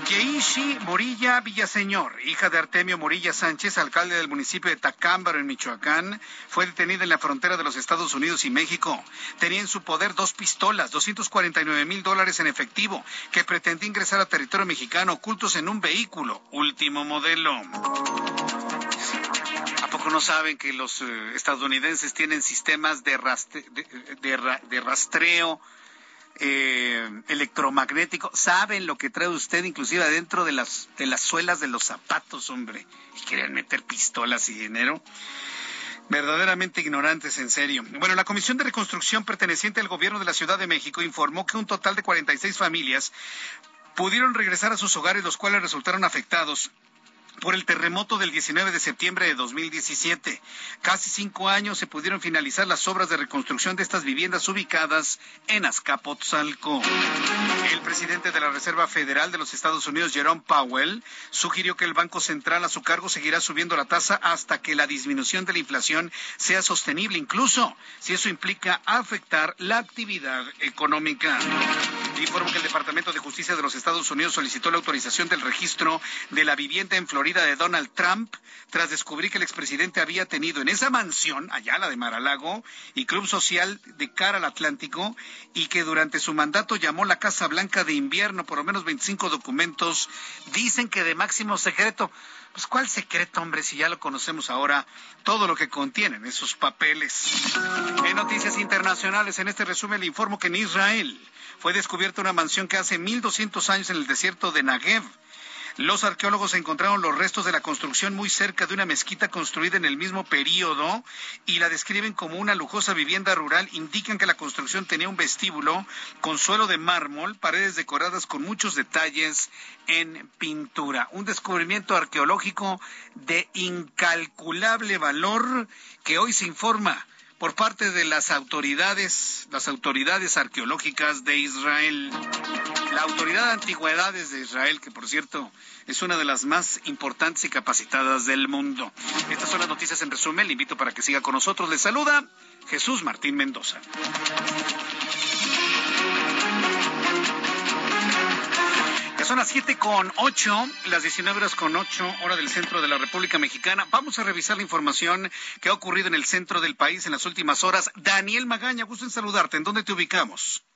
S1: Yeishi Morilla Villaseñor, hija de Artemio Morilla Sánchez, alcalde del municipio de Tacámbaro, en Michoacán, fue detenida en la frontera de los Estados Unidos y México. Tenía en su poder dos pistolas, 249 mil dólares en efectivo, que pretendía ingresar a territorio mexicano ocultos en un vehículo último modelo. ¿A poco no saben que los eh, estadounidenses tienen sistemas de, de, rastreo eh, electromagnético? ¿Saben lo que trae usted inclusive adentro de las, de las suelas de los zapatos, hombre? Y quieren meter pistolas y dinero verdaderamente ignorantes, en serio. Bueno, la Comisión de Reconstrucción perteneciente al Gobierno de la Ciudad de México informó que un total de 46 familias pudieron regresar a sus hogares, los cuales resultaron afectados por el terremoto del 19 de septiembre de 2017. Casi cinco años se pudieron finalizar las obras de reconstrucción de estas viviendas ubicadas en Azcapotzalco. El presidente de la Reserva Federal de los Estados Unidos, Jerome Powell, sugirió que el Banco Central a su cargo seguirá subiendo la tasa hasta que la disminución de la inflación sea sostenible, incluso si eso implica afectar la actividad económica. Informo que el Departamento de Justicia de los Estados Unidos solicitó la autorización del registro de la vivienda en Florida vida de Donald Trump tras descubrir que el expresidente había tenido en esa mansión, allá la de Maralago, y club social de cara al Atlántico, y que durante su mandato llamó la Casa Blanca de invierno, por lo menos 25 documentos, dicen que de máximo secreto. Pues cuál secreto, hombre, si ya lo conocemos ahora, todo lo que contienen esos papeles. En noticias internacionales, en este resumen le informo que en Israel fue descubierta una mansión que hace 1200 años en el desierto de Negev los arqueólogos encontraron los restos de la construcción muy cerca de una mezquita construida en el mismo período y la describen como una lujosa vivienda rural. Indican que la construcción tenía un vestíbulo con suelo de mármol, paredes decoradas con muchos detalles en pintura. Un descubrimiento arqueológico de incalculable valor que hoy se informa por parte de las autoridades, las autoridades arqueológicas de Israel. La Autoridad de Antigüedades de Israel, que por cierto es una de las más importantes y capacitadas del mundo. Estas son las noticias en resumen. Le invito para que siga con nosotros. Le saluda Jesús Martín Mendoza. Son las siete con ocho, las 19 horas con ocho, hora del centro de la República Mexicana. Vamos a revisar la información que ha ocurrido en el centro del país en las últimas horas. Daniel Magaña, gusto en saludarte. ¿En dónde te ubicamos?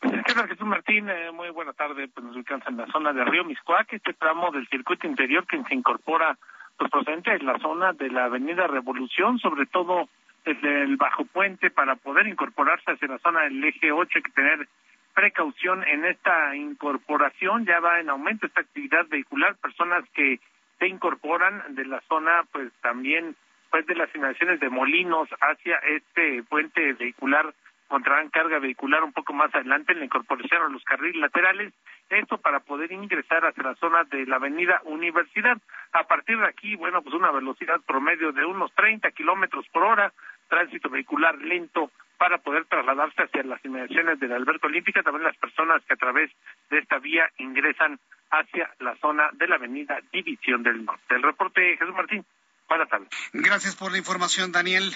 S2: ¿Qué tal, Jesús Martín? Eh, muy buena tarde. Pues nos ubicamos en la zona de Río Miscuac, este tramo del circuito interior que se incorpora pues procedente de la zona de la Avenida Revolución, sobre todo desde el Bajo Puente, para poder incorporarse hacia la zona del eje 8 hay que tener precaución en esta incorporación, ya va en aumento esta actividad vehicular, personas que se incorporan de la zona, pues también pues de las inmediaciones de Molinos hacia este puente vehicular encontrarán carga vehicular un poco más adelante en la incorporación a los carriles laterales, esto para poder ingresar hacia la zona de la avenida Universidad. A partir de aquí, bueno, pues una velocidad promedio de unos 30 kilómetros por hora, tránsito vehicular lento para poder trasladarse hacia las inmediaciones de la Alberto Olímpica, también las personas que a través de esta vía ingresan hacia la zona de la avenida División del Norte. El reporte Jesús Martín. Buenas tardes.
S1: Gracias por la información, Daniel.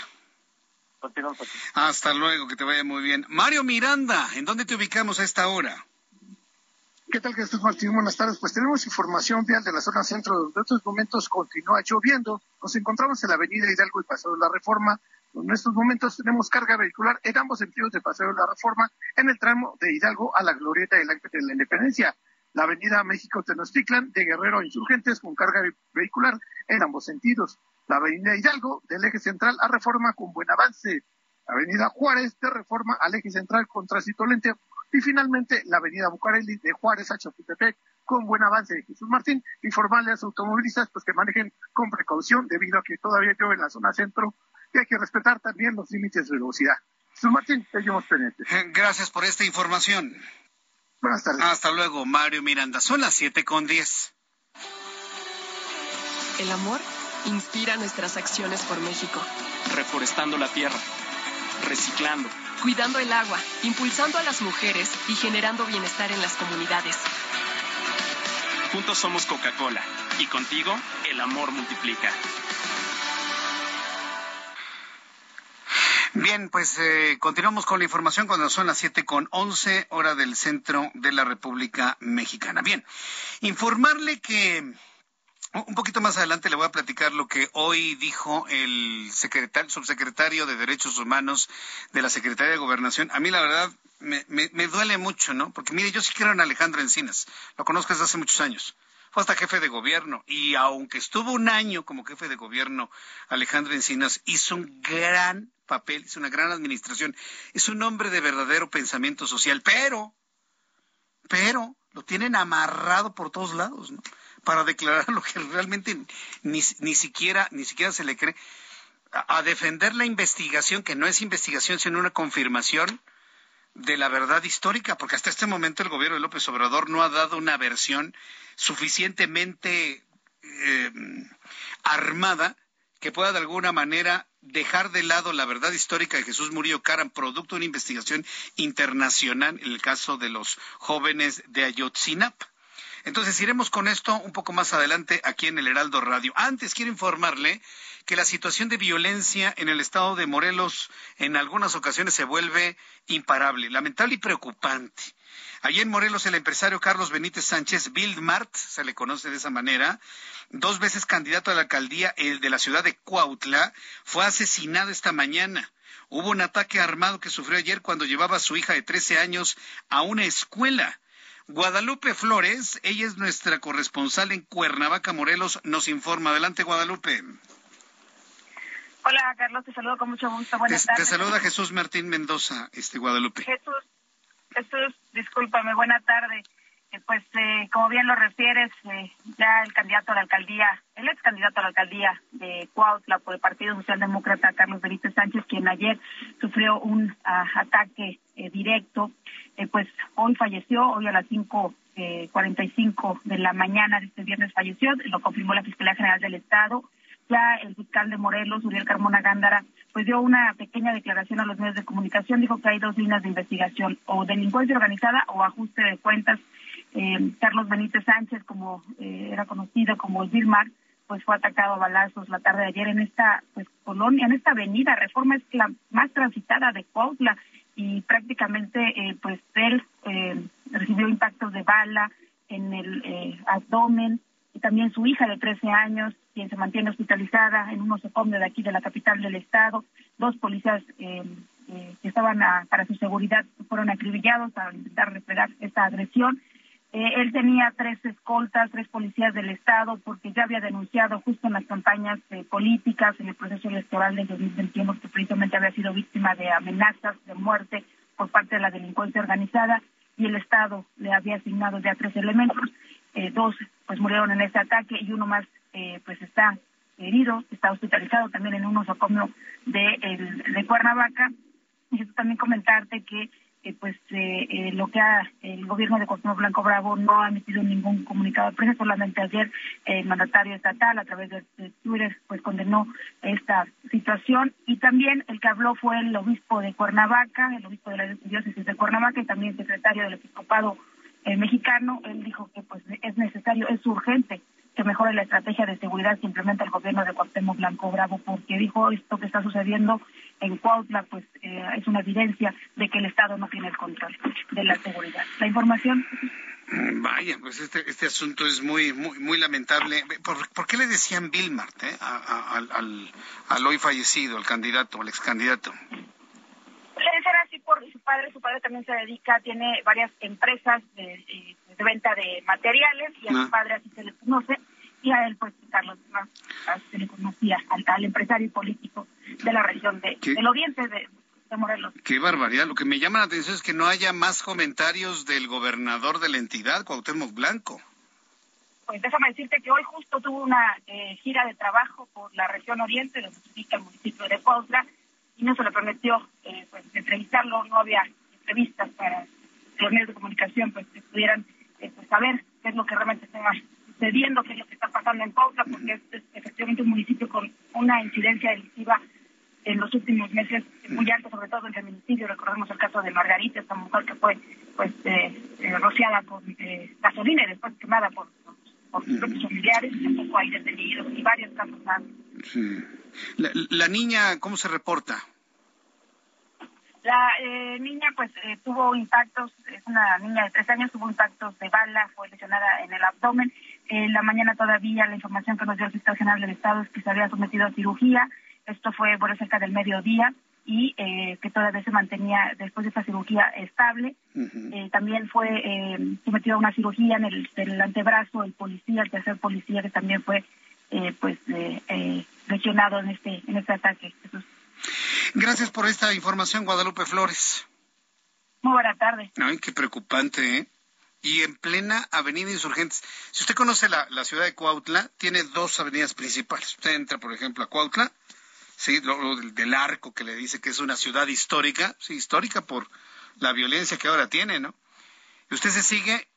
S1: Hasta luego, que te vaya muy bien. Mario Miranda, ¿en dónde te ubicamos a esta hora?
S3: ¿Qué tal, Jesús Martín? Buenas tardes. Pues tenemos información vial de la zona centro, donde en estos momentos continúa lloviendo. Nos encontramos en la avenida Hidalgo y Paseo de la Reforma. En estos momentos tenemos carga vehicular en ambos sentidos de Paseo de la Reforma, en el tramo de Hidalgo a la Glorieta del Ángel de la Independencia, la avenida México Tenochtitlan de Guerrero Insurgentes con carga vehicular en ambos sentidos, la avenida Hidalgo del eje central a Reforma con buen avance, la avenida Juárez de Reforma al eje central con tránsito lento. Y finalmente la avenida Bucareli de Juárez a Chapultepec con buen avance. Jesús Martín, informarle a los automovilistas pues que manejen con precaución debido a que todavía llueve en la zona centro y hay que respetar también los límites de velocidad. Jesús Martín, seguimos pendientes.
S1: Gracias por esta información.
S3: Buenas tardes.
S1: Hasta luego, Mario Miranda. Son las siete con diez.
S4: El amor inspira nuestras acciones por México.
S5: Reforestando la tierra, reciclando,
S4: cuidando el agua, impulsando a las mujeres y generando bienestar en las comunidades.
S5: Juntos somos Coca-Cola y contigo el amor multiplica.
S1: Bien, pues eh, continuamos con la información cuando son las siete con once hora del centro de la República Mexicana. Bien, informarle que un poquito más adelante le voy a platicar lo que hoy dijo el secretario, subsecretario de Derechos Humanos de la Secretaría de Gobernación. A mí la verdad me, me, duele mucho, ¿no? Porque mire, yo sí quiero a Alejandro Encinas, lo conozco desde hace muchos años fue hasta jefe de gobierno y aunque estuvo un año como jefe de gobierno, Alejandro Encinas hizo un gran papel, hizo una gran administración, es un hombre de verdadero pensamiento social, pero, pero lo tienen amarrado por todos lados. Para declarar lo que realmente ni, ni siquiera, ni siquiera se le cree. A, a defender la investigación, que no es investigación, sino una confirmación de la verdad histórica, porque hasta este momento el gobierno de López Obrador no ha dado una versión suficientemente eh, armada que pueda de alguna manera dejar de lado la verdad histórica de Jesús Murillo Caram, producto de una investigación internacional en el caso de los jóvenes de Ayotzinapa. Entonces iremos con esto un poco más adelante aquí en el Heraldo Radio. Antes quiero informarle que la situación de violencia en el estado de Morelos en algunas ocasiones se vuelve imparable, lamentable y preocupante. Allí en Morelos, el empresario Carlos Benítez Sánchez, Bildmart, se le conoce de esa manera, dos veces candidato a la alcaldía el de la ciudad de Cuautla, fue asesinado esta mañana. Hubo un ataque armado que sufrió ayer cuando llevaba a su hija de 13 años a una escuela. Guadalupe Flores, ella es nuestra corresponsal en Cuernavaca, Morelos, nos informa. Adelante, Guadalupe.
S18: Hola, Carlos, te saludo con mucho gusto. Buenas tardes.
S1: Te saluda Jesús Martín Mendoza, este Guadalupe.
S18: Jesús, Jesús, discúlpame, buena tarde. Eh, pues, eh, como bien lo refieres, eh, ya el candidato a la alcaldía, el ex candidato a la alcaldía de Cuautla por el Partido Socialdemócrata, Carlos Benítez Sánchez, quien ayer sufrió un ah, ataque directo, pues hoy falleció, hoy a las 5.45 de la mañana de este viernes falleció, lo confirmó la Fiscalía General del Estado ya el fiscal de Morelos, Uriel Carmona Gándara, pues dio una pequeña declaración a los medios de comunicación, dijo que hay dos líneas de investigación, o delincuencia organizada o ajuste de cuentas. Eh, Carlos Benítez Sánchez, como eh, era conocido como Gilmar, pues fue atacado a balazos la tarde de ayer en esta pues colonia, en esta avenida. Reforma es la más transitada de Cuautla y prácticamente eh, pues él recibió impactos de bala en el abdomen, y también su hija de 13 años, quien se mantiene hospitalizada en un nosocomio de aquí de la capital del estado. Dos policías eh, eh, que estaban para su seguridad fueron acribillados para intentar refregar esta agresión. Eh, él tenía tres escoltas, tres policías del Estado, porque ya había denunciado justo en las campañas políticas, en el proceso electoral del 2021, que precisamente había sido víctima de amenazas de muerte por parte de la delincuencia organizada y el Estado le había asignado ya tres elementos. Eh, dos pues murieron en este ataque y uno más eh, pues está herido, está hospitalizado también en un nosocomio de, de Cuernavaca. Y también comentarte que eh, pues eh, lo que ha el gobierno de Cuauhtémoc Blanco Bravo no ha emitido ningún comunicado de prensa, solamente ayer el mandatario estatal a través de, Twitter pues condenó esta situación. Y también el que habló fue el obispo de Cuernavaca, el obispo de la diócesis de Cuernavaca y también secretario del episcopado el mexicano, él dijo que pues es necesario, es urgente que mejore la estrategia de seguridad que implementa el gobierno de Cuauhtémoc Blanco Bravo, porque dijo esto que está sucediendo en Cuautla, pues eh, es una evidencia de que el Estado no tiene el control de la seguridad. La información.
S1: Vaya, pues este, este asunto es muy muy muy lamentable. ¿Por, qué le decían Bill eh, al, al, al hoy fallecido, al candidato, al ex candidato?
S18: Era así por su padre. Su padre también se dedica, tiene varias empresas de, eh, venta de materiales y a su ah. padre así se le conoce. Y a él, pues, Carlos, más se le conocía al, empresario político de la región de, del oriente de, Morelos.
S1: Qué barbaridad. Lo que me llama la atención es que no haya más comentarios del gobernador de la entidad, Cuauhtémoc Blanco.
S18: Pues déjame decirte que hoy justo tuvo una eh, gira de trabajo por la región oriente, donde se el municipio de Cuautla, y no se le permitió eh, pues, entrevistarlo, no había entrevistas para los medios de comunicación pues que pudieran eh, pues, saber qué es lo que realmente está sucediendo, qué es lo que está pasando en Cuautla, porque es, efectivamente un municipio con una incidencia delictiva en los últimos meses muy alta, sobre todo en feminicidio. Recordemos el caso de Margarita, esta mujer que fue pues eh, rociada con gasolina y después quemada por, por sus propios familiares, tampoco hay detenidos y varios casos más.
S1: Sí. La, niña, ¿cómo se reporta?
S18: La eh, niña, pues, eh, tuvo impactos, es una niña de tres años, tuvo impactos de bala, fue lesionada en el abdomen. En la mañana todavía la información que nos dio el Fiscal General del Estado es que se había sometido a cirugía. Esto fue por cerca del mediodía y eh, que todavía se mantenía después de esta cirugía estable. también fue sometido a una cirugía en el, antebrazo el policía, el tercer policía que también fue pues lesionado en este, en este ataque.
S1: Gracias por esta información, Guadalupe Flores.
S18: Muy buena tarde.
S1: Ay, qué preocupante, ¿eh? Y en plena Avenida Insurgentes. Si usted conoce la, la ciudad de Cuautla, tiene dos avenidas principales. Usted entra, por ejemplo, a Cuautla, sí, lo, del, arco que le dice que es una ciudad histórica, sí, histórica por la violencia que ahora tiene, ¿no? Y usted se sigue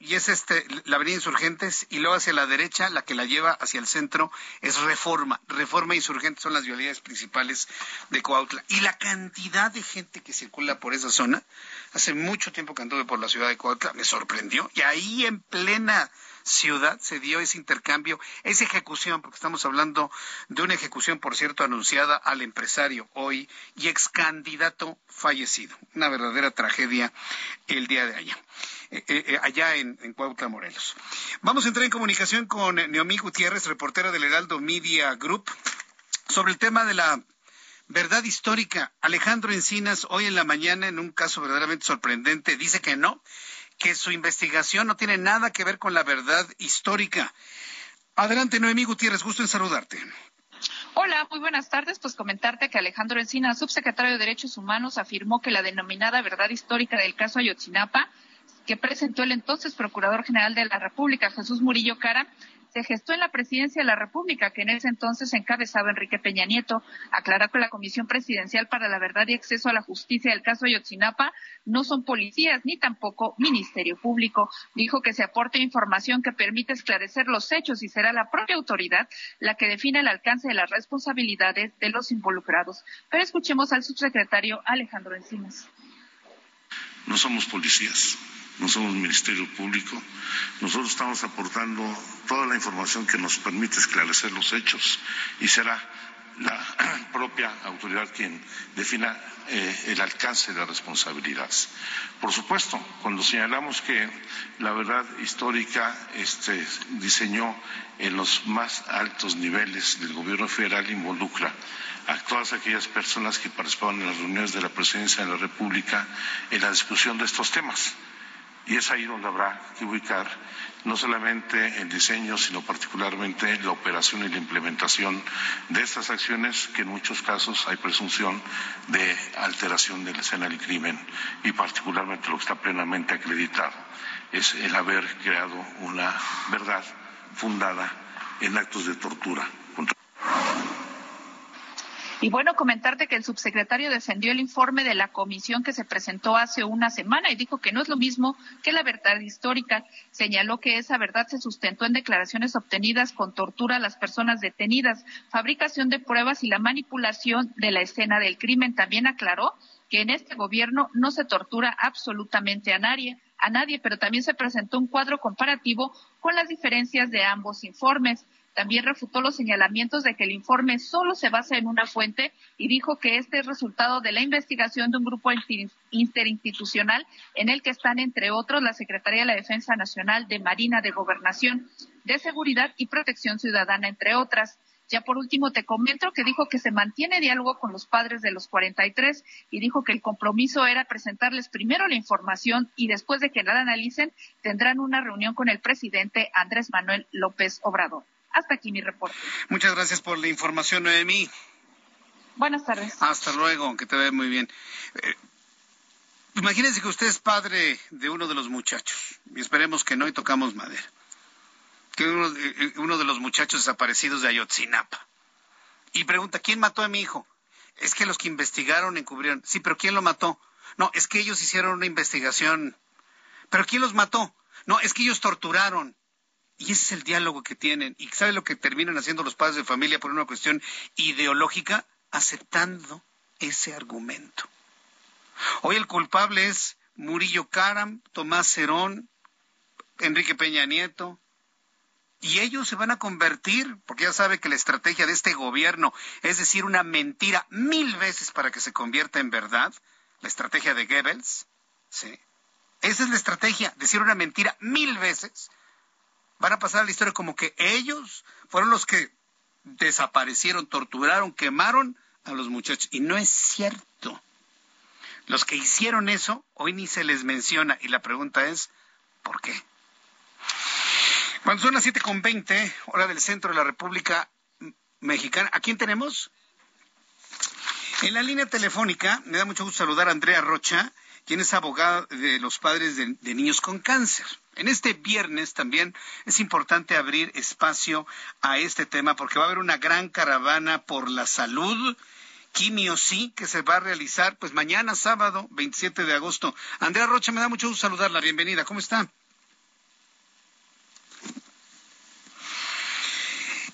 S1: y es este la avenida Insurgentes y luego hacia la derecha la que la lleva hacia el centro es Reforma. Reforma e Insurgentes son las vialidades principales de Coautla y la cantidad de gente que circula por esa zona hace mucho tiempo que anduve por la ciudad de Cuautla, me sorprendió. Y ahí en plena ciudad se dio ese intercambio, esa ejecución, porque estamos hablando de una ejecución, por cierto, anunciada al empresario hoy y ex candidato fallecido. Una verdadera tragedia el día de allá. Eh, eh, eh, allá en, en, Cuautla, Morelos. Vamos a entrar en comunicación con Neomí Gutiérrez, reportera del Heraldo Media Group, sobre el tema de la verdad histórica. Alejandro Encinas, hoy en la mañana, en un caso verdaderamente sorprendente, dice que no, que su investigación no tiene nada que ver con la verdad histórica. Adelante, Noemí Gutiérrez, gusto en saludarte.
S19: Hola, muy buenas tardes. Pues comentarte que Alejandro Encinas, subsecretario de Derechos Humanos, afirmó que la denominada verdad histórica del caso Ayotzinapa, que presentó el entonces Procurador General de la República, Jesús Murillo Cara, se gestó en la presidencia de la República, que en ese entonces encabezaba Enrique Peña Nieto. Aclaró que la Comisión Presidencial para la Verdad y Acceso a la Justicia del caso Ayotzinapa no son policías ni tampoco Ministerio Público. Dijo que se aporte información que permite esclarecer los hechos y será la propia autoridad la que define el alcance de las responsabilidades de los involucrados. Pero escuchemos al subsecretario Alejandro Encinas.
S20: No somos policías no somos Ministerio Público. Nosotros estamos aportando toda la información que nos permite esclarecer los hechos y será la propia autoridad quien defina eh, el alcance de las responsabilidades. Por supuesto, cuando señalamos que la verdad histórica este, diseñó en los más altos niveles del gobierno federal involucra a todas aquellas personas que participaban en las reuniones de la presidencia de la República en la discusión de estos temas y es ahí donde habrá que ubicar no solamente el diseño, sino particularmente la operación y la implementación de estas acciones, que en muchos casos hay presunción de alteración de la escena del crimen y particularmente lo que está plenamente acreditado es el haber creado una verdad fundada en actos de tortura.
S19: Y bueno, comentarte que el subsecretario defendió el informe de la comisión que se presentó hace una semana y dijo que no es lo mismo que la verdad histórica. Señaló que esa verdad se sustentó en declaraciones obtenidas con tortura a las personas detenidas, fabricación de pruebas y la manipulación de la escena del crimen. También aclaró que en este gobierno no se tortura absolutamente a nadie, a nadie, pero también se presentó un cuadro comparativo con las diferencias de ambos informes. También refutó los señalamientos de que el informe solo se basa en una fuente y dijo que este es resultado de la investigación de un grupo interinstitucional en el que están, entre otros, la Secretaría de la Defensa Nacional, de Marina, de Gobernación, de Seguridad y Protección Ciudadana, entre otras. Ya por último te comento que dijo que se mantiene diálogo con los padres de los 43 y dijo que el compromiso era presentarles primero la información y después de que la analicen tendrán una reunión con el presidente Andrés Manuel López Obrador. Hasta aquí mi reporte.
S1: Muchas gracias por la información, Noemí.
S19: Buenas tardes.
S1: Hasta luego, que te vea muy bien. Eh, imagínense que usted es padre de uno de los muchachos, y esperemos que no, y tocamos madera. Que uno, eh, uno de los muchachos desaparecidos de Ayotzinapa. Y pregunta, ¿quién mató a mi hijo? Es que los que investigaron encubrieron. Sí, pero ¿quién lo mató? No, es que ellos hicieron una investigación. ¿Pero quién los mató? No, es que ellos torturaron. Y ese es el diálogo que tienen. ¿Y sabe lo que terminan haciendo los padres de familia por una cuestión ideológica? Aceptando ese argumento. Hoy el culpable es Murillo Caram, Tomás Cerón, Enrique Peña Nieto. Y ellos se van a convertir, porque ya sabe que la estrategia de este gobierno es decir una mentira mil veces para que se convierta en verdad, la estrategia de Goebbels, ¿sí? Esa es la estrategia, decir una mentira mil veces van a pasar a la historia como que ellos fueron los que desaparecieron, torturaron, quemaron a los muchachos. Y no es cierto. Los que hicieron eso hoy ni se les menciona. Y la pregunta es, ¿por qué? Cuando son las 7.20, hora del centro de la República Mexicana, ¿a quién tenemos? En la línea telefónica, me da mucho gusto saludar a Andrea Rocha, quien es abogada de los padres de, de niños con cáncer. En este viernes también es importante abrir espacio a este tema porque va a haber una gran caravana por la salud. Quimio sí, que se va a realizar pues mañana sábado 27 de agosto. Andrea Rocha, me da mucho gusto saludarla. Bienvenida. ¿Cómo está?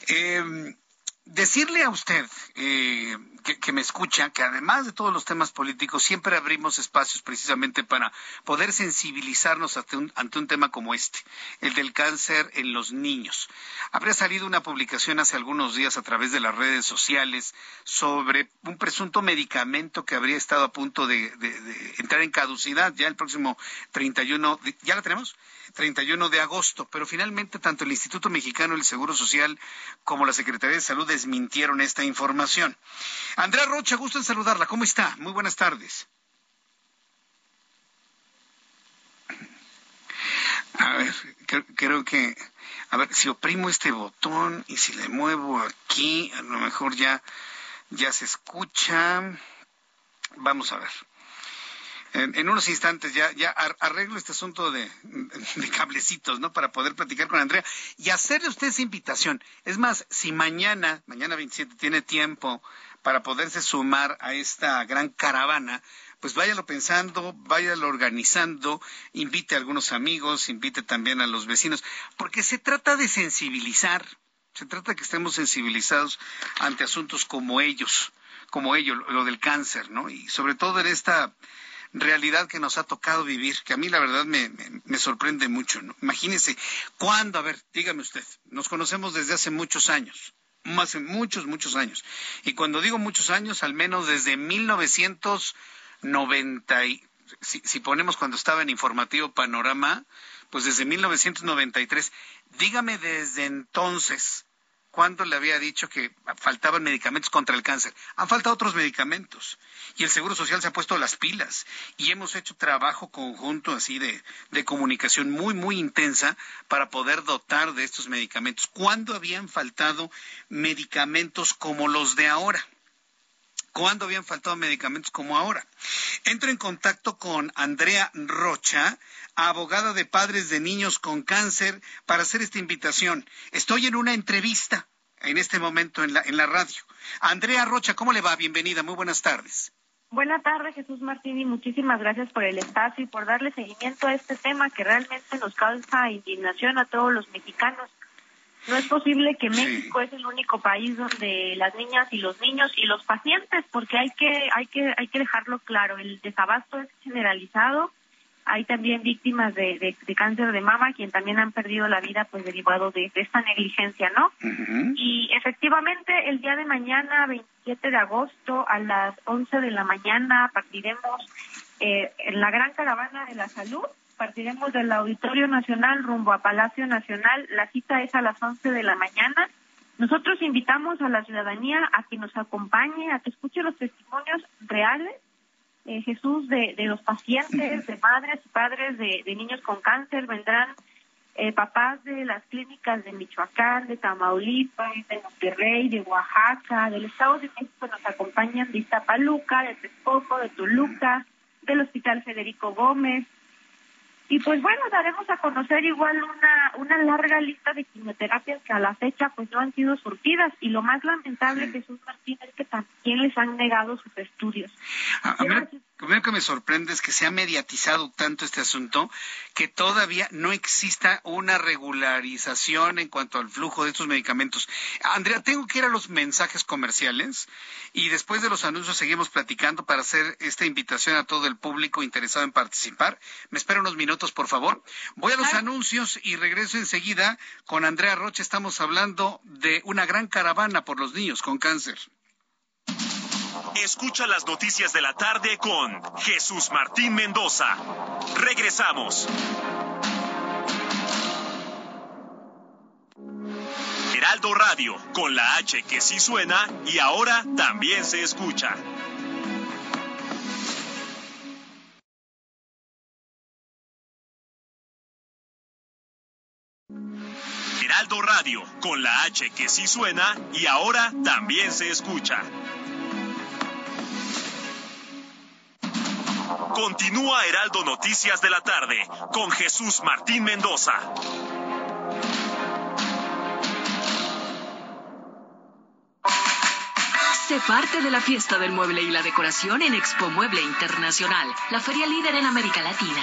S1: Eh, decirle a usted eh, que, me escucha que además de todos los temas políticos, siempre abrimos espacios precisamente para poder sensibilizarnos ante un, ante un tema como este, el del cáncer en los niños. Habría salido una publicación hace algunos días a través de las redes sociales sobre un presunto medicamento que habría estado a punto de, de entrar en caducidad ya el próximo 31, ¿ya la tenemos? 31 de agosto, pero finalmente tanto el Instituto Mexicano del Seguro Social como la Secretaría de Salud desmintieron esta información. Andrea Rocha, gusto en saludarla. ¿Cómo está? Muy buenas tardes. A ver, creo, que, a ver, si oprimo este botón y si le muevo aquí, a lo mejor ya, ya se escucha. Vamos a ver. En, unos instantes ya, ya arreglo este asunto de, cablecitos, ¿no? Para poder platicar con Andrea y hacerle usted esa invitación. Es más, si mañana, mañana 27, tiene tiempo para poderse sumar a esta gran caravana, pues váyalo pensando, váyalo organizando, invite a algunos amigos, invite también a los vecinos, porque se trata de sensibilizar, se trata de que estemos sensibilizados ante asuntos como ellos, como ellos, lo del cáncer, ¿no? Y sobre todo en esta realidad que nos ha tocado vivir, que a mí la verdad me, me, sorprende mucho. ¿no? Imagínese, ¿cuándo? A ver, dígame usted, nos conocemos desde hace muchos años hace muchos, muchos años. Y cuando digo muchos años, al menos desde 1990, y, si, si ponemos cuando estaba en Informativo Panorama, pues desde 1993. Dígame desde entonces, ¿Cuándo le había dicho que faltaban medicamentos contra el cáncer? Han faltado otros medicamentos y el Seguro Social se ha puesto las pilas y hemos hecho trabajo conjunto así de, de comunicación muy, muy intensa para poder dotar de estos medicamentos. ¿Cuándo habían faltado medicamentos como los de ahora? ¿Cuándo habían faltado medicamentos como ahora? Entro en contacto con Andrea Rocha, abogada de padres de niños con cáncer, para hacer esta invitación. Estoy en una entrevista en este momento en la, en la radio. Andrea Rocha, ¿cómo le va? Bienvenida, muy buenas tardes.
S21: Buenas tardes, Jesús Martín, y muchísimas gracias por el espacio y por darle seguimiento a este tema que realmente nos causa indignación a todos los mexicanos. No es posible que México es el único país donde las niñas y los niños y los pacientes, porque hay que hay que hay que dejarlo claro, el desabasto es generalizado. Hay también víctimas de, de, cáncer de mama, quien también han perdido la vida pues derivado de, esta negligencia, ¿no? Y efectivamente el día de mañana, 27 de agosto, a las 11 de la mañana, partiremos eh, en la gran caravana de la salud partiremos del Auditorio Nacional rumbo a Palacio Nacional. La cita es a las 11 de la mañana. Nosotros invitamos a la ciudadanía a que nos acompañe, a que escuche los testimonios reales, eh, Jesús, de, de, los pacientes, de madres y padres de, niños con cáncer. Vendrán eh, papás de las clínicas de Michoacán, de Tamaulipas, de Monterrey, de Oaxaca, del Estado de México. Nos acompañan de Iztapaluca, de Texcoco, de Toluca, del Hospital Federico Gómez, y pues bueno, daremos a conocer igual una, una larga lista de quimioterapias que a la fecha pues no han sido surtidas. Y lo más lamentable, Jesús Martín, es que también les han negado sus estudios.
S1: A, lo que me sorprende es que se ha mediatizado tanto este asunto que todavía no exista una regularización en cuanto al flujo de estos medicamentos. Andrea, tengo que ir a los mensajes comerciales y después de los anuncios seguimos platicando para hacer esta invitación a todo el público interesado en participar. Me espero unos minutos, por favor. Voy a los anuncios y regreso enseguida con Andrea Rocha. Estamos hablando de una gran caravana por los niños con cáncer.
S10: Escucha las noticias de la tarde con Jesús Martín Mendoza. Regresamos. Heraldo Radio, con la H que sí suena y ahora también se escucha. Heraldo Radio, con la H que sí suena y ahora también se escucha. Continúa Heraldo Noticias de la tarde con Jesús Martín Mendoza.
S11: Sé parte de la fiesta del mueble y la decoración en Expo Mueble Internacional, la feria líder en América Latina.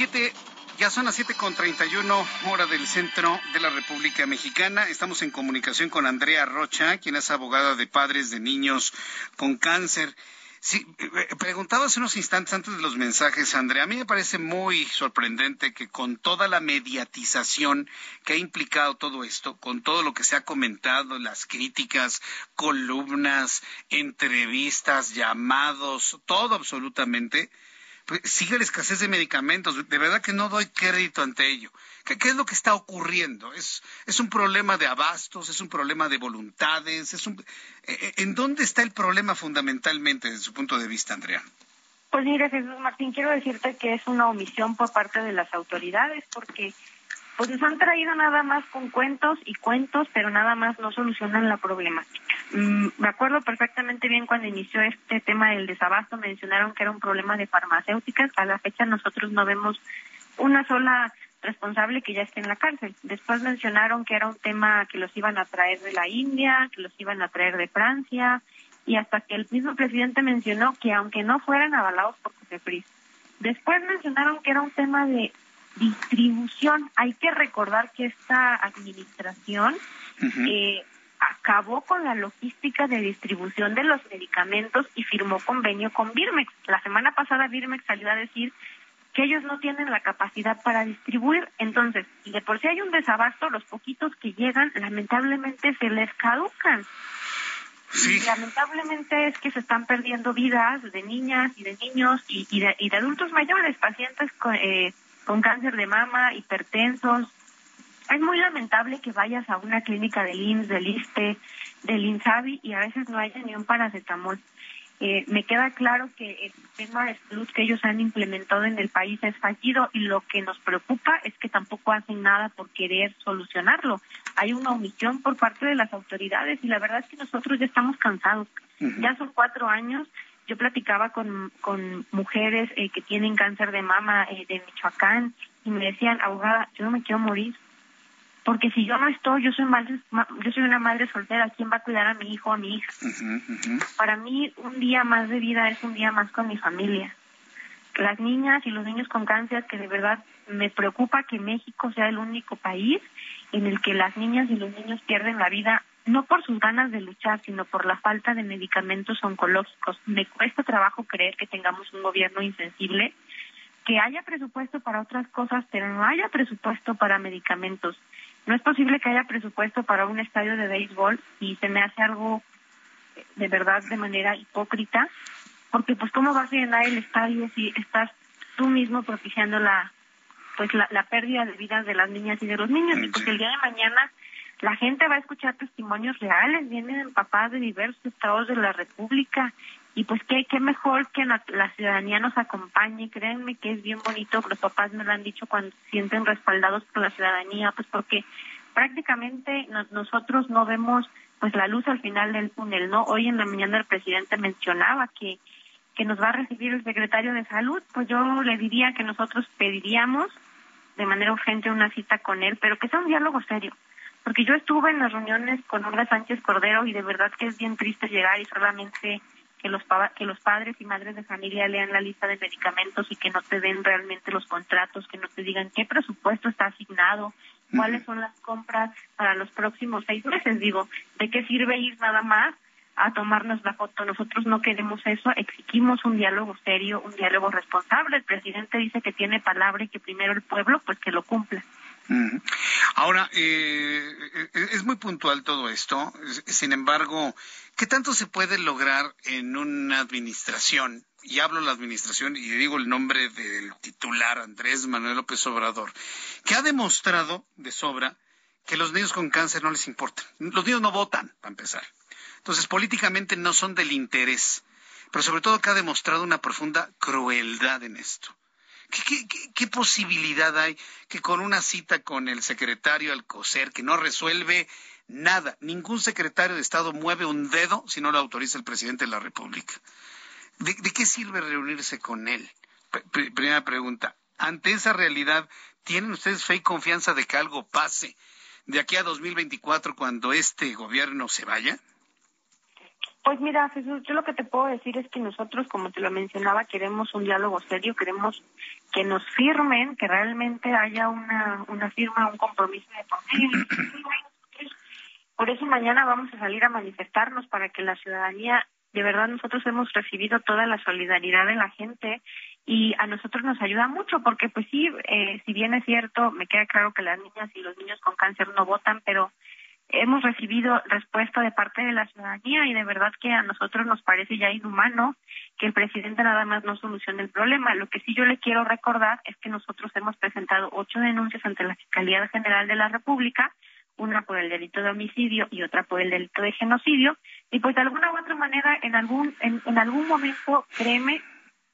S1: Las ya son las siete con treinta y uno hora del centro de la República Mexicana. Estamos en comunicación con Andrea Rocha, quien es abogada de padres de niños con cáncer. Sí, eh, preguntaba hace unos instantes antes de los mensajes, Andrea, a mí me parece muy sorprendente que con toda la mediatización que ha implicado todo esto, con todo lo que se ha comentado, las críticas, columnas, entrevistas, llamados, todo absolutamente, pues, sigue la escasez de medicamentos. De verdad que no doy crédito ante ello. ¿Qué, es lo que está ocurriendo? ¿Es, ¿Es un problema de abastos? ¿Es un problema de voluntades? ¿Es un... Eh, eh, ¿En dónde está el problema fundamentalmente desde su punto de vista, Andrea?
S21: Pues mira, Jesús Martín, quiero decirte que es una omisión por parte de las autoridades porque pues nos han traído nada más con cuentos y cuentos, pero nada más no solucionan la problemática. Mm, me acuerdo perfectamente bien cuando inició este tema del desabasto, mencionaron que era un problema de farmacéuticas. A la fecha nosotros no vemos una sola responsable que ya esté en la cárcel. Después mencionaron que era un tema que los iban a traer de la India, que los iban a traer de Francia, y hasta que el mismo presidente mencionó que aunque no fueran avalados por COFEPRIS. Después mencionaron que era un tema de distribución. Hay que recordar que esta administración eh, acabó con la logística de distribución de los medicamentos y firmó convenio con Birmex. La semana pasada Birmex salió a decir que ellos no tienen la capacidad para distribuir. Entonces, de por si hay un desabasto, los poquitos que llegan, lamentablemente se les caducan. Y lamentablemente es que se están perdiendo vidas de niñas y de niños y, de, y de, adultos mayores, pacientes con, eh, con cáncer de mama, hipertensos. Es muy lamentable que vayas a una clínica del IMSS, del ISTE, del INSABI y a veces no haya ni un paracetamol. Eh, me queda claro que el sistema de salud que ellos han implementado en el país es fallido y lo que nos preocupa es que tampoco hacen nada por querer solucionarlo. Hay una omisión por parte de las autoridades y la verdad es que nosotros ya estamos cansados. Ya son cuatro años yo platicaba con, con mujeres eh, que tienen cáncer de mama eh, de Michoacán y me decían, abogada, yo no me quiero morir. Porque si yo no estoy, yo soy madre, yo soy una madre soltera, ¿quién va a cuidar a mi hijo o a mi hija? Para mí, un día más de vida es un día más con mi familia. Las niñas y los niños con cáncer, que de verdad me preocupa que México sea el único país en el que las niñas y los niños pierden la vida no por sus ganas de luchar, sino por la falta de medicamentos oncológicos. Me cuesta trabajo creer que tengamos un gobierno insensible, que haya presupuesto para otras cosas, pero no haya presupuesto para medicamentos. No es posible que haya presupuesto para un estadio de béisbol y se me hace algo de verdad de manera hipócrita, porque pues cómo vas a llenar el estadio si estás tú mismo propiciando la pues la, la pérdida de vidas de las niñas y de los niños, y pues el día de mañana la gente va a escuchar testimonios reales, vienen papás de diversos estados de la República y pues qué, qué mejor que la, ciudadanía nos acompañe, créanme que es bien bonito, los papás me lo han dicho cuando se sienten respaldados por la ciudadanía, pues porque prácticamente nosotros no vemos pues la luz al final del túnel, ¿no? Hoy en la mañana el presidente mencionaba que que nos va a recibir el secretario de salud, pues yo le diría que nosotros pediríamos de manera urgente una cita con él, pero que sea un diálogo serio porque yo estuve en las reuniones con Olga Sánchez Cordero y de verdad que es bien triste llegar y solamente que los que los padres y madres de familia lean la lista de medicamentos y que no te den realmente los contratos, que no te digan qué presupuesto está asignado, cuáles son las compras para los próximos seis meses. Digo, ¿de qué sirve ir nada más a tomarnos la foto? Nosotros no queremos eso, exigimos un diálogo serio, un diálogo responsable. El presidente dice que tiene palabra y que primero el pueblo, pues que lo cumpla.
S1: Ahora, eh, es muy puntual todo esto. Sin embargo, ¿qué tanto se puede lograr en una administración? Y hablo de la administración y digo el nombre del titular, Andrés Manuel López Obrador, que ha demostrado de sobra que los niños con cáncer no les importan. Los niños no votan, para empezar. Entonces, políticamente no son del interés. Pero sobre todo que ha demostrado una profunda crueldad en esto. ¿Qué, posibilidad hay que con una cita con el secretario Alcocer, que no resuelve nada, ningún secretario de Estado mueve un dedo si no lo autoriza el presidente de la República? ¿De, qué sirve reunirse con él? primera pregunta. Ante esa realidad, ¿tienen ustedes fe y confianza de que algo pase de aquí a 2024 cuando este gobierno se vaya?
S21: Pues mira, Jesús, yo lo que te puedo decir es que nosotros, como te lo mencionaba, queremos un diálogo serio, queremos que nos firmen, que realmente haya una, una firma, un compromiso de por Por eso mañana vamos a salir a manifestarnos para que la ciudadanía, de verdad nosotros hemos recibido toda la solidaridad de la gente y a nosotros nos ayuda mucho porque pues sí, eh, si bien es cierto, me queda claro que las niñas y los niños con cáncer no votan, pero hemos recibido respuesta de parte de la ciudadanía y de verdad que a nosotros nos parece ya inhumano que el presidente nada más no solucione el problema. Lo que sí yo le quiero recordar es que nosotros hemos presentado ocho denuncias ante la Fiscalía General de la República, una por el delito de homicidio y otra por el delito de genocidio, y pues de alguna u otra manera en algún en, en algún momento, créeme,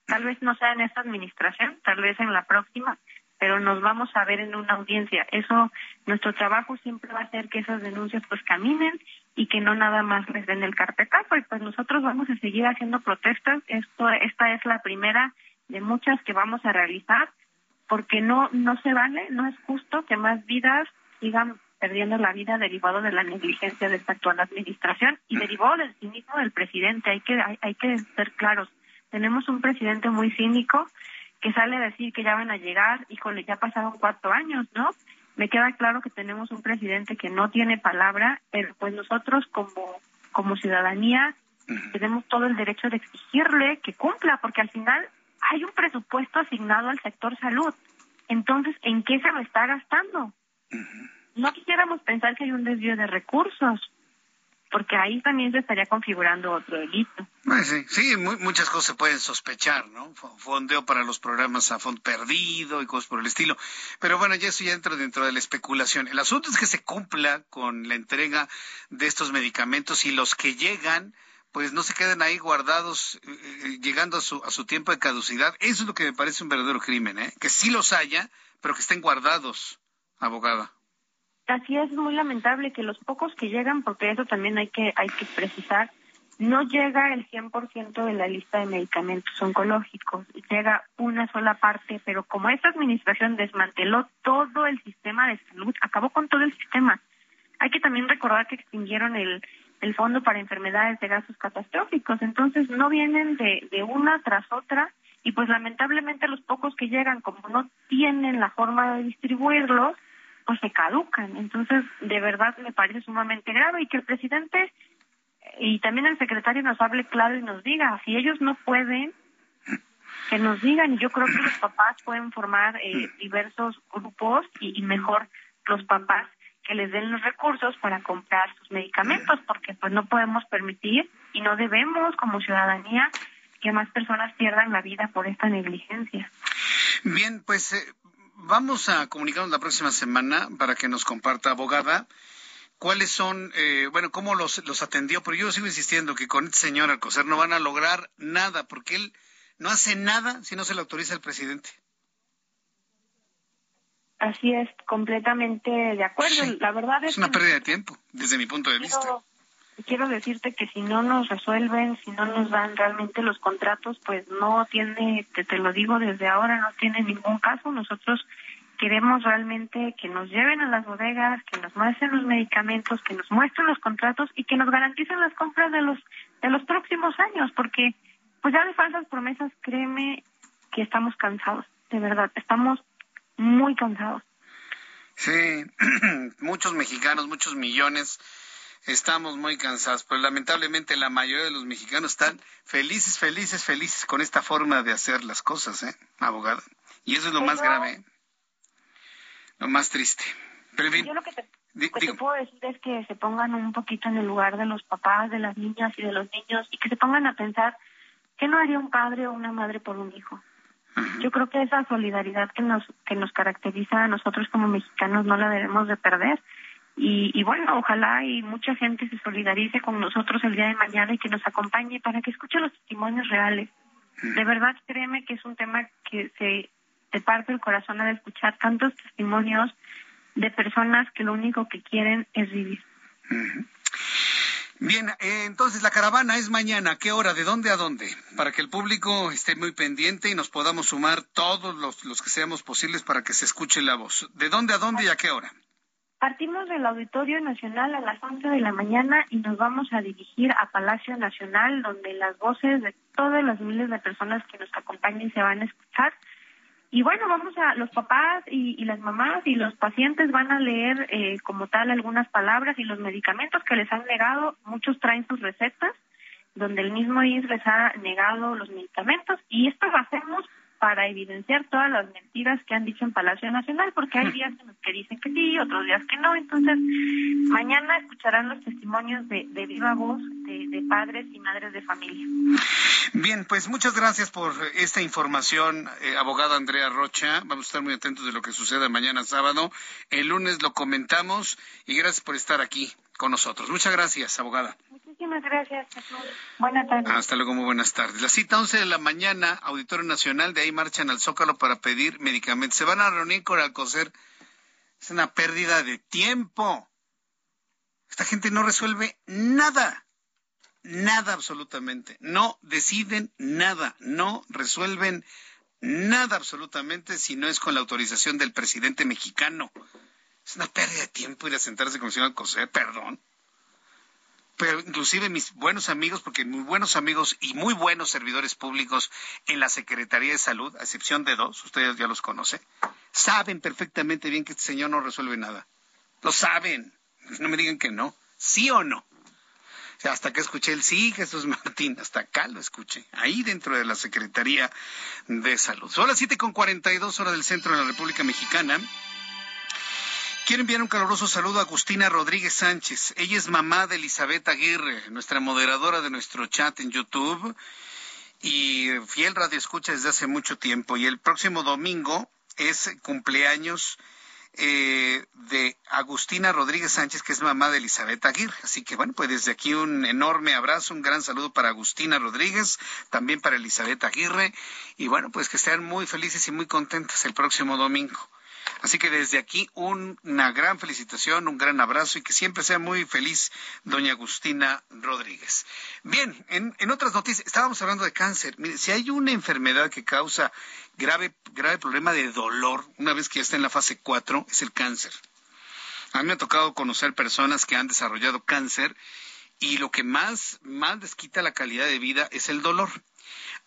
S21: tal vez no sea en esta administración, tal vez en la próxima, pero nos vamos a ver en una audiencia. Eso, nuestro trabajo siempre va a ser que esas denuncias pues caminen y que no nada más les den el carpetazo. Y pues nosotros vamos a seguir haciendo protestas. Esto, esta es la primera de muchas que vamos a realizar porque no, no se vale, no es justo que más vidas sigan perdiendo la vida derivado de la negligencia de esta actual administración y derivado del cinismo del presidente. Hay que, hay, hay que ser claros. Tenemos un presidente muy cínico que sale a decir que ya van a llegar, híjole, ya pasaron cuatro años, ¿no? Me queda claro que tenemos un presidente que no tiene palabra, pero pues nosotros como, como ciudadanía tenemos todo el derecho de exigirle que cumpla, porque al final hay un presupuesto asignado al sector salud. Entonces, ¿en qué se lo está gastando? No quisiéramos pensar que hay un desvío de recursos, porque ahí también se estaría configurando otro delito.
S1: sí, sí muchas cosas se pueden sospechar, ¿no? Fondeo para los programas a fondo perdido y cosas por el estilo. Pero bueno, ya eso ya entra dentro de la especulación. El asunto es que se cumpla con la entrega de estos medicamentos y los que llegan pues no se queden ahí guardados eh, eh, llegando a su, a su tiempo de caducidad. Eso es lo que me parece un verdadero crimen, ¿eh? Que sí los haya, pero que estén guardados, abogada.
S21: Así es muy lamentable que los pocos que llegan, porque eso también hay que hay que precisar, no llega el 100% de la lista de medicamentos oncológicos, llega una sola parte, pero como esta administración desmanteló todo el sistema de salud, acabó con todo el sistema. Hay que también recordar que extinguieron el, el fondo para enfermedades de gases catastróficos, entonces no vienen de, de una tras otra y pues lamentablemente los pocos que llegan, como no tienen la forma de distribuirlos, se caducan. Entonces, de verdad me parece sumamente grave y que el presidente y también el secretario nos hable claro y nos diga, si ellos no pueden, que nos digan. Y yo creo que los papás pueden formar eh, diversos grupos y, mejor los papás que les den los recursos para comprar sus medicamentos, porque pues no podemos permitir y no debemos como ciudadanía que más personas pierdan la vida por esta negligencia.
S1: Bien, pues eh, vamos a comunicarnos la próxima semana para que nos comparta, abogada, cuáles son, eh, bueno, cómo los, los atendió, pero yo sigo insistiendo que con este señor Alcocer no van a lograr nada, porque él no hace nada si no se le autoriza el presidente.
S21: Así es, completamente de acuerdo. La verdad es,
S1: es una pérdida de tiempo, desde mi punto de vista
S21: quiero decirte que si no nos resuelven, si no nos dan realmente los contratos, pues no tiene, te, te lo digo desde ahora, no tiene ningún caso. Nosotros queremos realmente que nos lleven a las bodegas, que nos muestren los medicamentos, que nos muestren los contratos y que nos garanticen las compras de los de los próximos años, porque pues ya de falsas promesas, créeme que estamos cansados, de verdad, estamos muy cansados.
S1: Sí, muchos mexicanos, muchos millones estamos muy cansados, pero lamentablemente la mayoría de los mexicanos están felices, felices, felices con esta forma de hacer las cosas, ¿eh, abogada? Y eso es lo más grave. Lo más triste. Pero
S21: Yo lo que te, te puedo decir es que se pongan un poquito en el lugar de los papás, de las niñas y de los niños y que se pongan a pensar qué no haría un padre o una madre por un hijo. Yo creo que esa solidaridad que nos que nos caracteriza a nosotros como mexicanos no la debemos de perder. Y, y, bueno, ojalá y mucha gente se solidarice con nosotros el día de mañana y que nos acompañe para que escuche los testimonios reales. De verdad, créeme que es un tema que se te parte el corazón al escuchar tantos testimonios de personas que lo único que quieren es vivir.
S1: Bien, eh, entonces la caravana es mañana. ¿Qué hora? ¿De dónde a dónde? Para que el público esté muy pendiente y nos podamos sumar todos los, los que seamos posibles para que se escuche la voz. ¿De dónde a dónde y a qué hora?
S21: Partimos del Auditorio Nacional a las 11 de la mañana y nos vamos a dirigir a Palacio Nacional, donde las voces de todas las miles de personas que nos acompañen se van a escuchar. Y bueno, vamos a, los papás y, las mamás y los pacientes van a leer eh, como tal algunas palabras y los medicamentos que les han negado. Muchos traen sus recetas, donde el mismo IS les ha negado los medicamentos. Y esto lo hacemos para evidenciar todas las mentiras que han dicho en Palacio Nacional, porque hay días en los que dicen que sí, otros días que no. Entonces, mañana escucharán los testimonios de, viva voz de, padres y madres de familia.
S1: Bien, pues muchas gracias por esta información, eh, abogada Andrea Rocha. Vamos a estar muy atentos de lo que suceda mañana sábado. El lunes lo comentamos y gracias por estar aquí con nosotros. Muchas gracias, abogada.
S21: Muchísimas gracias. Buenas tardes.
S1: Hasta luego, muy buenas tardes. La cita 11 de la mañana, Auditorio Nacional, de ahí marchan al Zócalo para pedir medicamentos. Se van a reunir con Alcocer. Es una pérdida de tiempo. Esta gente no resuelve nada. Nada absolutamente. No deciden nada. No resuelven nada absolutamente si no es con la autorización del presidente mexicano. Es una pérdida de tiempo ir a sentarse con el señor Alcocer, perdón pero inclusive mis buenos amigos, porque muy buenos amigos y muy buenos servidores públicos en la Secretaría de Salud, a excepción de dos, ustedes ya los conocen, saben perfectamente bien que este señor no resuelve nada. Lo saben. No me digan que no. ¿Sí o no? Hasta que escuché el sí, Jesús Martín, hasta acá lo escuché, ahí dentro de la Secretaría de Salud. Son las siete con cuarenta y dos horas del centro de la República Mexicana. Quiero enviar un caluroso saludo a Agustina Rodríguez Sánchez. Ella es mamá de Elizabeth Aguirre, nuestra moderadora de nuestro chat en YouTube y fiel radio escucha desde hace mucho tiempo. Y el próximo domingo es cumpleaños eh, de Agustina Rodríguez Sánchez, que es mamá de Elizabeth Aguirre. Así que bueno, pues desde aquí un enorme abrazo, un gran saludo para Agustina Rodríguez, también para Elizabeth Aguirre. Y bueno, pues que estén muy felices y muy contentas el próximo domingo. Así que desde aquí una gran felicitación, un gran abrazo y que siempre sea muy feliz doña Agustina Rodríguez. Bien, en, otras noticias, estábamos hablando de cáncer. Mire, si hay una enfermedad que causa grave, grave problema de dolor, una vez que ya está en la fase 4, es el cáncer. A mí me ha tocado conocer personas que han desarrollado cáncer y lo que más, más les quita la calidad de vida es el dolor.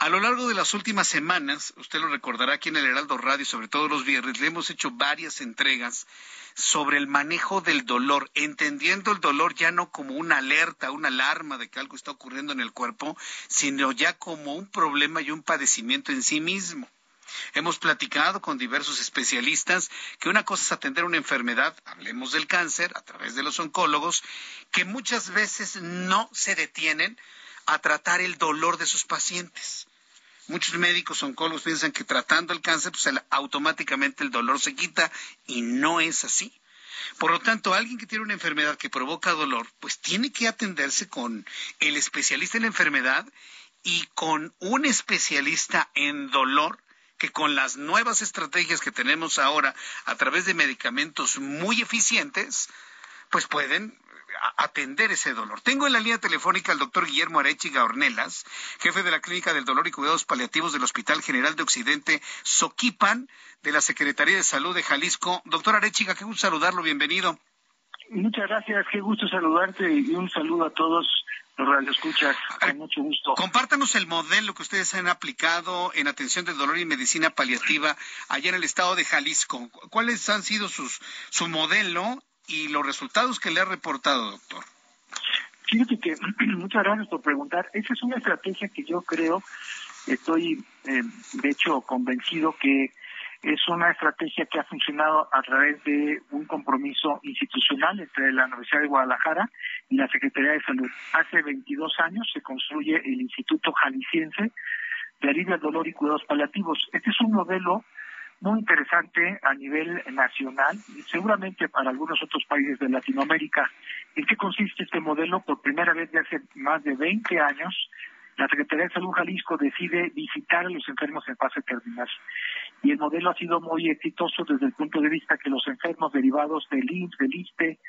S1: A lo largo de las últimas semanas, usted lo recordará aquí en el Heraldo Radio, sobre todo los viernes, le hemos hecho varias entregas sobre el manejo del dolor, entendiendo el dolor ya no como una alerta, una alarma de que algo está ocurriendo en el cuerpo, sino ya como un problema y un padecimiento en sí mismo. Hemos platicado con diversos especialistas que una cosa es atender una enfermedad, hablemos del cáncer, a través de los oncólogos, que muchas veces no se detienen a tratar el dolor de sus pacientes. Muchos médicos oncólogos piensan que tratando el cáncer, pues automáticamente el dolor se quita y no es así. Por lo tanto, alguien que tiene una enfermedad que provoca dolor, pues tiene que atenderse con el especialista en la enfermedad y con un especialista en dolor que con las nuevas estrategias que tenemos ahora a través de medicamentos muy eficientes, pues pueden atender ese dolor. Tengo en la línea telefónica al doctor Guillermo Arechiga Ornelas, jefe de la Clínica del Dolor y Cuidados Paliativos del Hospital General de Occidente, Soquipan, de la Secretaría de Salud de Jalisco. Doctor Arechiga, qué gusto saludarlo, bienvenido.
S22: Muchas gracias, qué gusto saludarte y un saludo a todos los radioescuchas, con mucho gusto.
S1: Compártanos el modelo que ustedes han aplicado en atención del dolor y medicina paliativa allá en el estado de Jalisco. ¿Cuáles han sido sus, su modelo y los resultados que le ha reportado, doctor.
S22: Fíjate que muchas gracias por preguntar. Esa es una estrategia que yo creo, estoy eh, de hecho convencido que es una estrategia que ha funcionado a través de un compromiso institucional entre la Universidad de Guadalajara y la Secretaría de Salud. Hace 22 años se construye el Instituto Jalisciense de Alivio al Dolor y Cuidados Paliativos. Este es un modelo muy interesante a nivel nacional y seguramente para algunos otros países de Latinoamérica. ¿En qué consiste este modelo? Por primera vez de hace más de 20 años, la Secretaría de Salud Jalisco decide visitar a los enfermos en fase terminal. Y el modelo ha sido muy exitoso desde el punto de vista que los enfermos derivados del IMSS, del ISTE,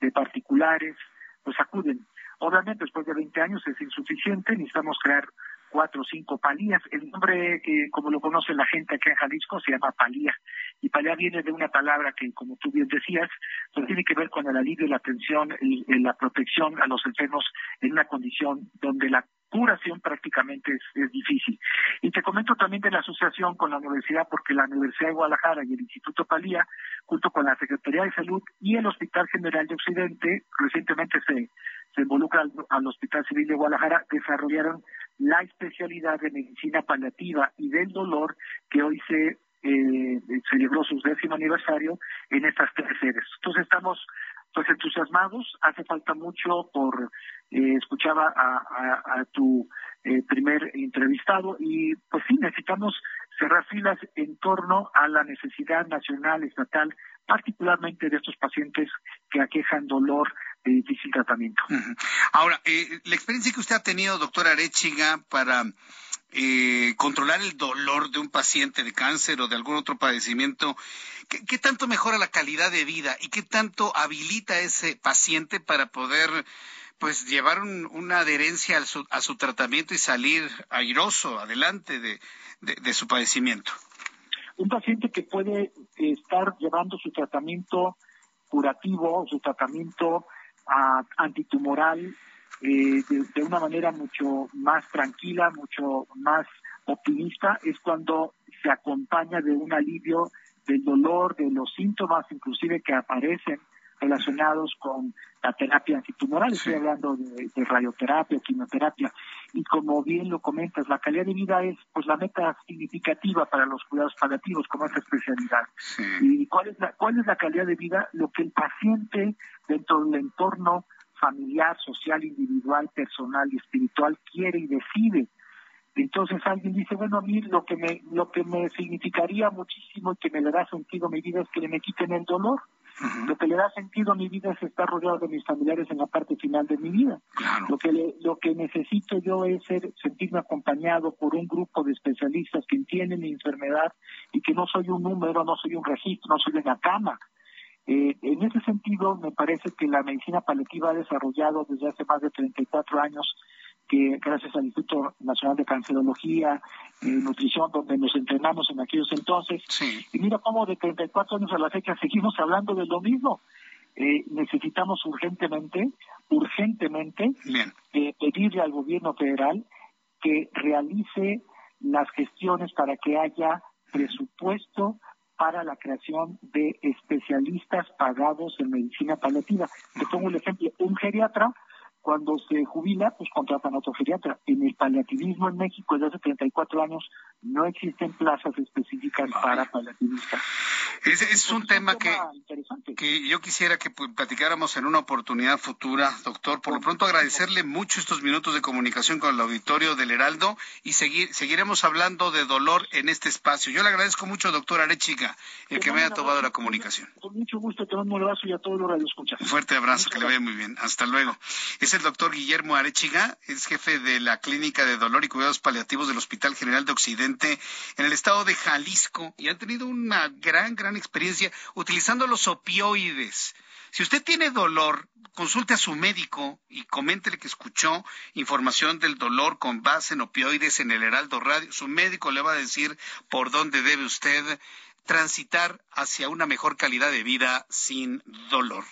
S22: de particulares, pues acuden. Obviamente, después de 20 años es insuficiente, necesitamos crear cuatro o cinco palías. El nombre que, como lo conoce la gente aquí en Jalisco, se llama palía. Y palía viene de una palabra que, como tú bien decías, pues tiene que ver con el alivio, la atención, y la protección a los enfermos en una condición donde la curación prácticamente es, difícil. Y te comento también de la asociación con la universidad, porque la Universidad de Guadalajara y el Instituto Palía, junto con la Secretaría de Salud y el Hospital General de Occidente, recientemente se, involucra al Hospital Civil de Guadalajara, desarrollaron la especialidad de medicina paliativa y del dolor que hoy se eh, celebró su décimo aniversario en estas tres sedes. Entonces estamos pues entusiasmados, hace falta mucho por, eh, escuchaba a, tu eh, primer entrevistado y pues sí, necesitamos cerrar filas en torno a la necesidad nacional, estatal, particularmente de estos pacientes que aquejan dolor de difícil tratamiento.
S1: Ahora, eh, la experiencia que usted ha tenido, doctora Arechiga, para eh, controlar el dolor de un paciente de cáncer o de algún otro padecimiento, ¿qué, tanto mejora la calidad de vida y qué tanto habilita a ese paciente para poder pues llevar una adherencia a su, a su, tratamiento y salir airoso adelante de, de su padecimiento?
S22: Un paciente que puede estar llevando su tratamiento curativo, su tratamiento antitumoral eh, de, una manera mucho más tranquila, mucho más optimista, es cuando se acompaña de un alivio del dolor, de los síntomas inclusive que aparecen relacionados con la terapia antitumoral, estoy hablando de, radioterapia, quimioterapia, y como bien lo comentas, la calidad de vida es pues la meta significativa para los cuidados paliativos como esta especialidad. ¿Y cuál es, la, cuál es la calidad de vida? Lo que el paciente dentro del entorno familiar, social, individual, personal y espiritual quiere y decide. Entonces alguien dice, bueno, a mí lo que me, lo que me significaría muchísimo y que me le da sentido a mi vida es que me quiten el dolor. Lo que le da sentido a mi vida es estar rodeado de mis familiares en la parte final de mi vida. Lo que lo que necesito yo es ser, sentirme acompañado por un grupo de especialistas que entienden mi enfermedad y que no soy un número, no soy un registro, no soy una cama. Eh, en ese sentido, me parece que la medicina paliativa ha desarrollado desde hace más de 34 años que gracias al Instituto Nacional de Cancerología, eh, Nutrición, donde nos entrenamos en aquellos entonces. Y mira cómo de 34 años a la fecha seguimos hablando de lo mismo. Eh, necesitamos urgentemente, urgentemente, eh, pedirle al gobierno federal que realice las gestiones para que haya presupuesto para la creación de especialistas pagados en medicina paliativa. Te pongo el ejemplo, un geriatra cuando se jubila, pues contratan otro geriatra. En el paliativismo en México desde hace 34 años no existen plazas específicas para paliativistas.
S1: Es, es un, tema, que, que yo quisiera que platicáramos en una oportunidad futura, doctor. Por lo pronto agradecerle mucho estos minutos de comunicación con el auditorio del Heraldo y seguir, seguiremos hablando de dolor en este espacio. Yo le agradezco mucho, doctor Arechiga, el que me haya tomado la comunicación.
S22: Con mucho gusto, te mando un abrazo y a todos los radioescuchas.
S1: Un fuerte abrazo, que le vaya muy bien. Hasta luego. Es el doctor Guillermo Arechiga, es jefe de la Clínica de Dolor y Cuidados Paliativos del Hospital General de Occidente en el estado de Jalisco y han tenido una gran, gran experiencia utilizando los opioides. Si usted tiene dolor, consulte a su médico y coméntele que escuchó información del dolor con base en opioides en el Heraldo Radio. Su médico le va a decir por dónde debe usted transitar hacia una mejor calidad de vida sin dolor.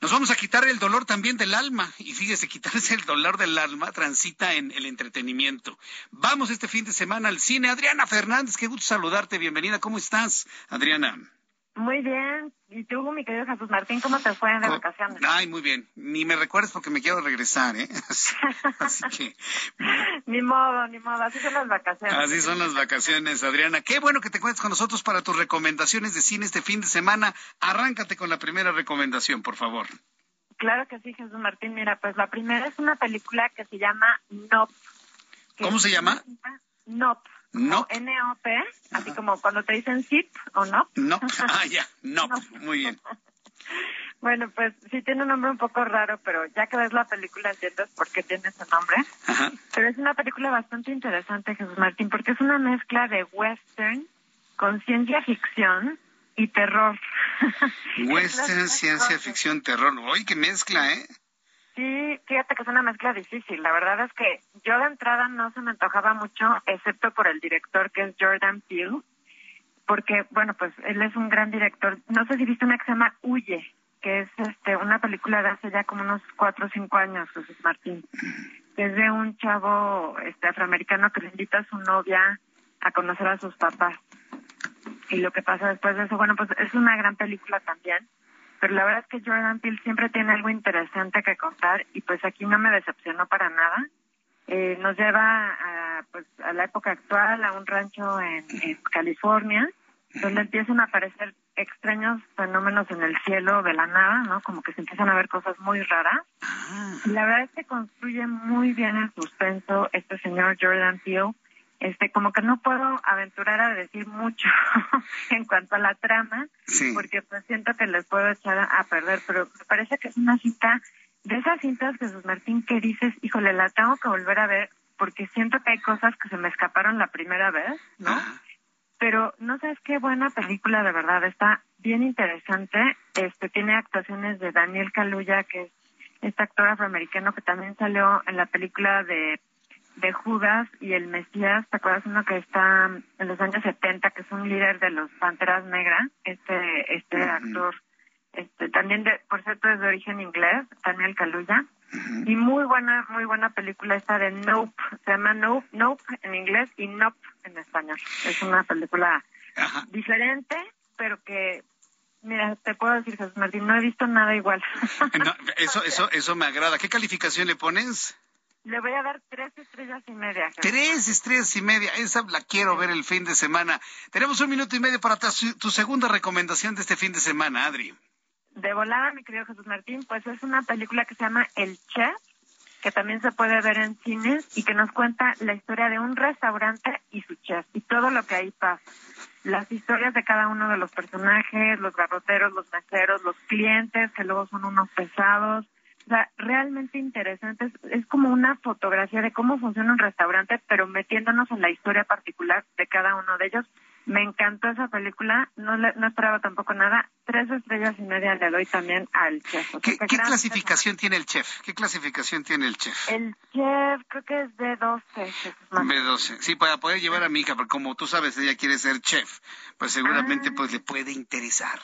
S1: Nos vamos a quitar el dolor también del alma. Y fíjese, quitarse el dolor del alma transita en el entretenimiento. Vamos este fin de semana al cine. Adriana Fernández, qué gusto saludarte. Bienvenida. ¿Cómo estás, Adriana?
S23: Muy bien. ¿Y tú, mi querido Jesús Martín, cómo te fue de vacaciones?
S1: Ay, muy bien. Ni me recuerdes porque me quiero regresar, ¿eh? Así, que...
S23: ni modo, ni modo. Así son las vacaciones.
S1: Así son las vacaciones, Adriana. Qué bueno que te cuentes con nosotros para tus recomendaciones de cine este fin de semana. Arráncate con la primera recomendación, por favor.
S23: Claro que sí, Jesús Martín. Mira, pues la primera es una película que se llama Nope.
S1: ¿Cómo se llama?
S23: Nope.
S1: No.
S23: N-O-P, así como cuando te dicen zip o no.
S1: No, ah, ya, no, muy bien.
S23: Bueno, pues sí tiene un nombre un poco raro, pero ya que ves la película entiendes por qué tiene ese nombre.
S1: Ajá.
S23: Pero es una película bastante interesante, Jesús Martín, porque es una mezcla de western con ciencia ficción y terror.
S1: Western, ciencia ficción, terror. Uy, qué mezcla, ¿eh?
S23: Sí, fíjate que es una mezcla difícil. La verdad es que yo de entrada no se me antojaba mucho, excepto por el director que es Jordan Peele, porque, bueno, pues él es un gran director. No sé si viste una que se llama Huye, que es este una película de hace ya como unos cuatro o cinco años, Jesús Martín, que es de un chavo este afroamericano que le invita a su novia a conocer a sus papás. Y lo que pasa después de eso, bueno, pues es una gran película también pero la verdad es que Jordan Peele siempre tiene algo interesante que contar y pues aquí no me decepcionó para nada. Eh, nos lleva a, pues, a la época actual, a un rancho en, California, donde empiezan a aparecer extraños fenómenos en el cielo de la nada, ¿no? Como que se empiezan a ver cosas muy raras. Y la verdad es que construye muy bien el suspenso este señor Jordan Peele este como que no puedo aventurar a decir mucho en cuanto a la trama porque pues siento que les puedo echar a perder pero me parece que es una cinta de esas cintas Jesús Martín que dices híjole la tengo que volver a ver porque siento que hay cosas que se me escaparon la primera vez no pero no sabes qué buena película de verdad está bien interesante este tiene actuaciones de Daniel Kaluuya que es este actor afroamericano que también salió en la película de de Judas y el Mesías, ¿te acuerdas uno que está en los años 70, que es un líder de los Panteras Negras, este este actor, este también de, por cierto es de origen inglés, Daniel Kaluuya, y muy buena muy buena película esta de Nope, se llama Nope, Nope en inglés y Nope en español. Es una película diferente, pero que Mira, te puedo decir, Jesús Martín, no he visto nada igual.
S1: eso, eso, eso me agrada. ¿Qué calificación le pones?
S23: Le voy a dar tres estrellas y media.
S1: Tres estrellas y media. Esa la quiero ver el fin de semana. Tenemos un minuto y medio para tu, segunda recomendación de este fin de semana, Adri.
S23: De volada, mi querido Jesús Martín, pues es una película que se llama El Chef, que también se puede ver en cines y que nos cuenta la historia de un restaurante y su chef y todo lo que ahí pasa. Las historias de cada uno de los personajes, los garroteros, los meseros, los clientes, que luego son unos pesados, sea, realmente interesante. Es, como una fotografía de cómo funciona un restaurante, pero metiéndonos en la historia particular de cada uno de ellos. Me encantó esa película, no, no esperaba tampoco nada. Tres estrellas y media le doy también al chef.
S1: ¿Qué, clasificación tiene el chef? ¿Qué clasificación tiene el chef?
S23: El chef creo que es de 12.
S1: De 12. Sí, para poder llevar a mi hija, porque como tú sabes, ella quiere ser chef, pues seguramente ah. pues le puede interesar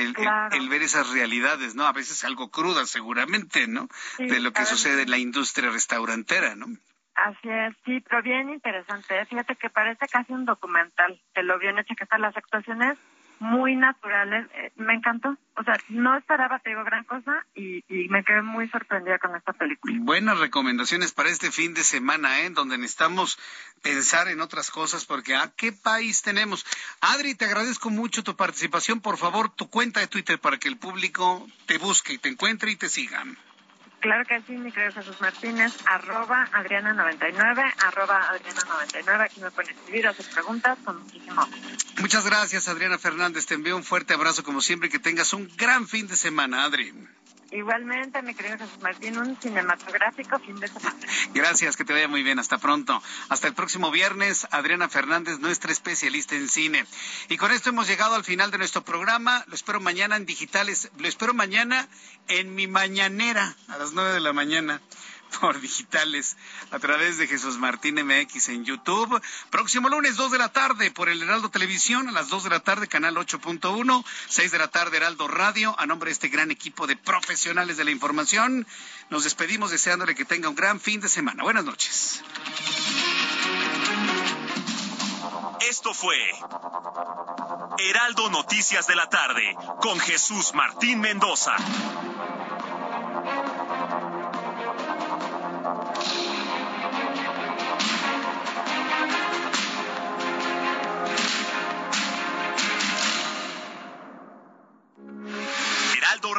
S1: el, ver esas realidades, ¿no? A veces algo crudas seguramente, ¿no? de lo que sucede en la industria restaurantera, ¿no?
S23: Así es, sí, pero bien interesante. ¿eh? Fíjate que parece casi un documental de lo bien hecho que están las actuaciones muy naturales. Eh, me encantó. O sea, no esperaba, te digo, gran cosa y, me quedé muy sorprendida con esta película.
S1: Buenas recomendaciones para este fin de semana, ¿eh? Donde necesitamos pensar en otras cosas porque ¿a qué país tenemos? Adri, te agradezco mucho tu participación. Por favor, tu cuenta de Twitter para que el público te busque y te encuentre y te siga.
S23: Claro que sí, mi querido Jesús Martínez, arroba Adriana99, arroba Adriana99, aquí me pueden escribir, hacer preguntas con muchísimo
S1: Muchas gracias, Adriana Fernández, te envío un fuerte abrazo como siempre y que tengas un gran fin de semana, Adri.
S23: Igualmente, mi querido Jesús Martín, un cinematográfico fin de semana.
S1: Gracias, que te vaya muy bien. Hasta pronto. Hasta el próximo viernes, Adriana Fernández, nuestra especialista en cine. Y con esto hemos llegado al final de nuestro programa. Lo espero mañana en digitales. Lo espero mañana en mi mañanera a las nueve de la mañana por digitales a través de Jesús Martín MX en YouTube. Próximo lunes, 2 de la tarde, por el Heraldo Televisión, a las 2 de la tarde, canal 8.1, 6 de la tarde, Heraldo Radio. A nombre de este gran equipo de profesionales de la información, nos despedimos deseándole que tenga un gran fin de semana. Buenas noches.
S10: Esto fue Heraldo Noticias de la tarde con Jesús Martín Mendoza.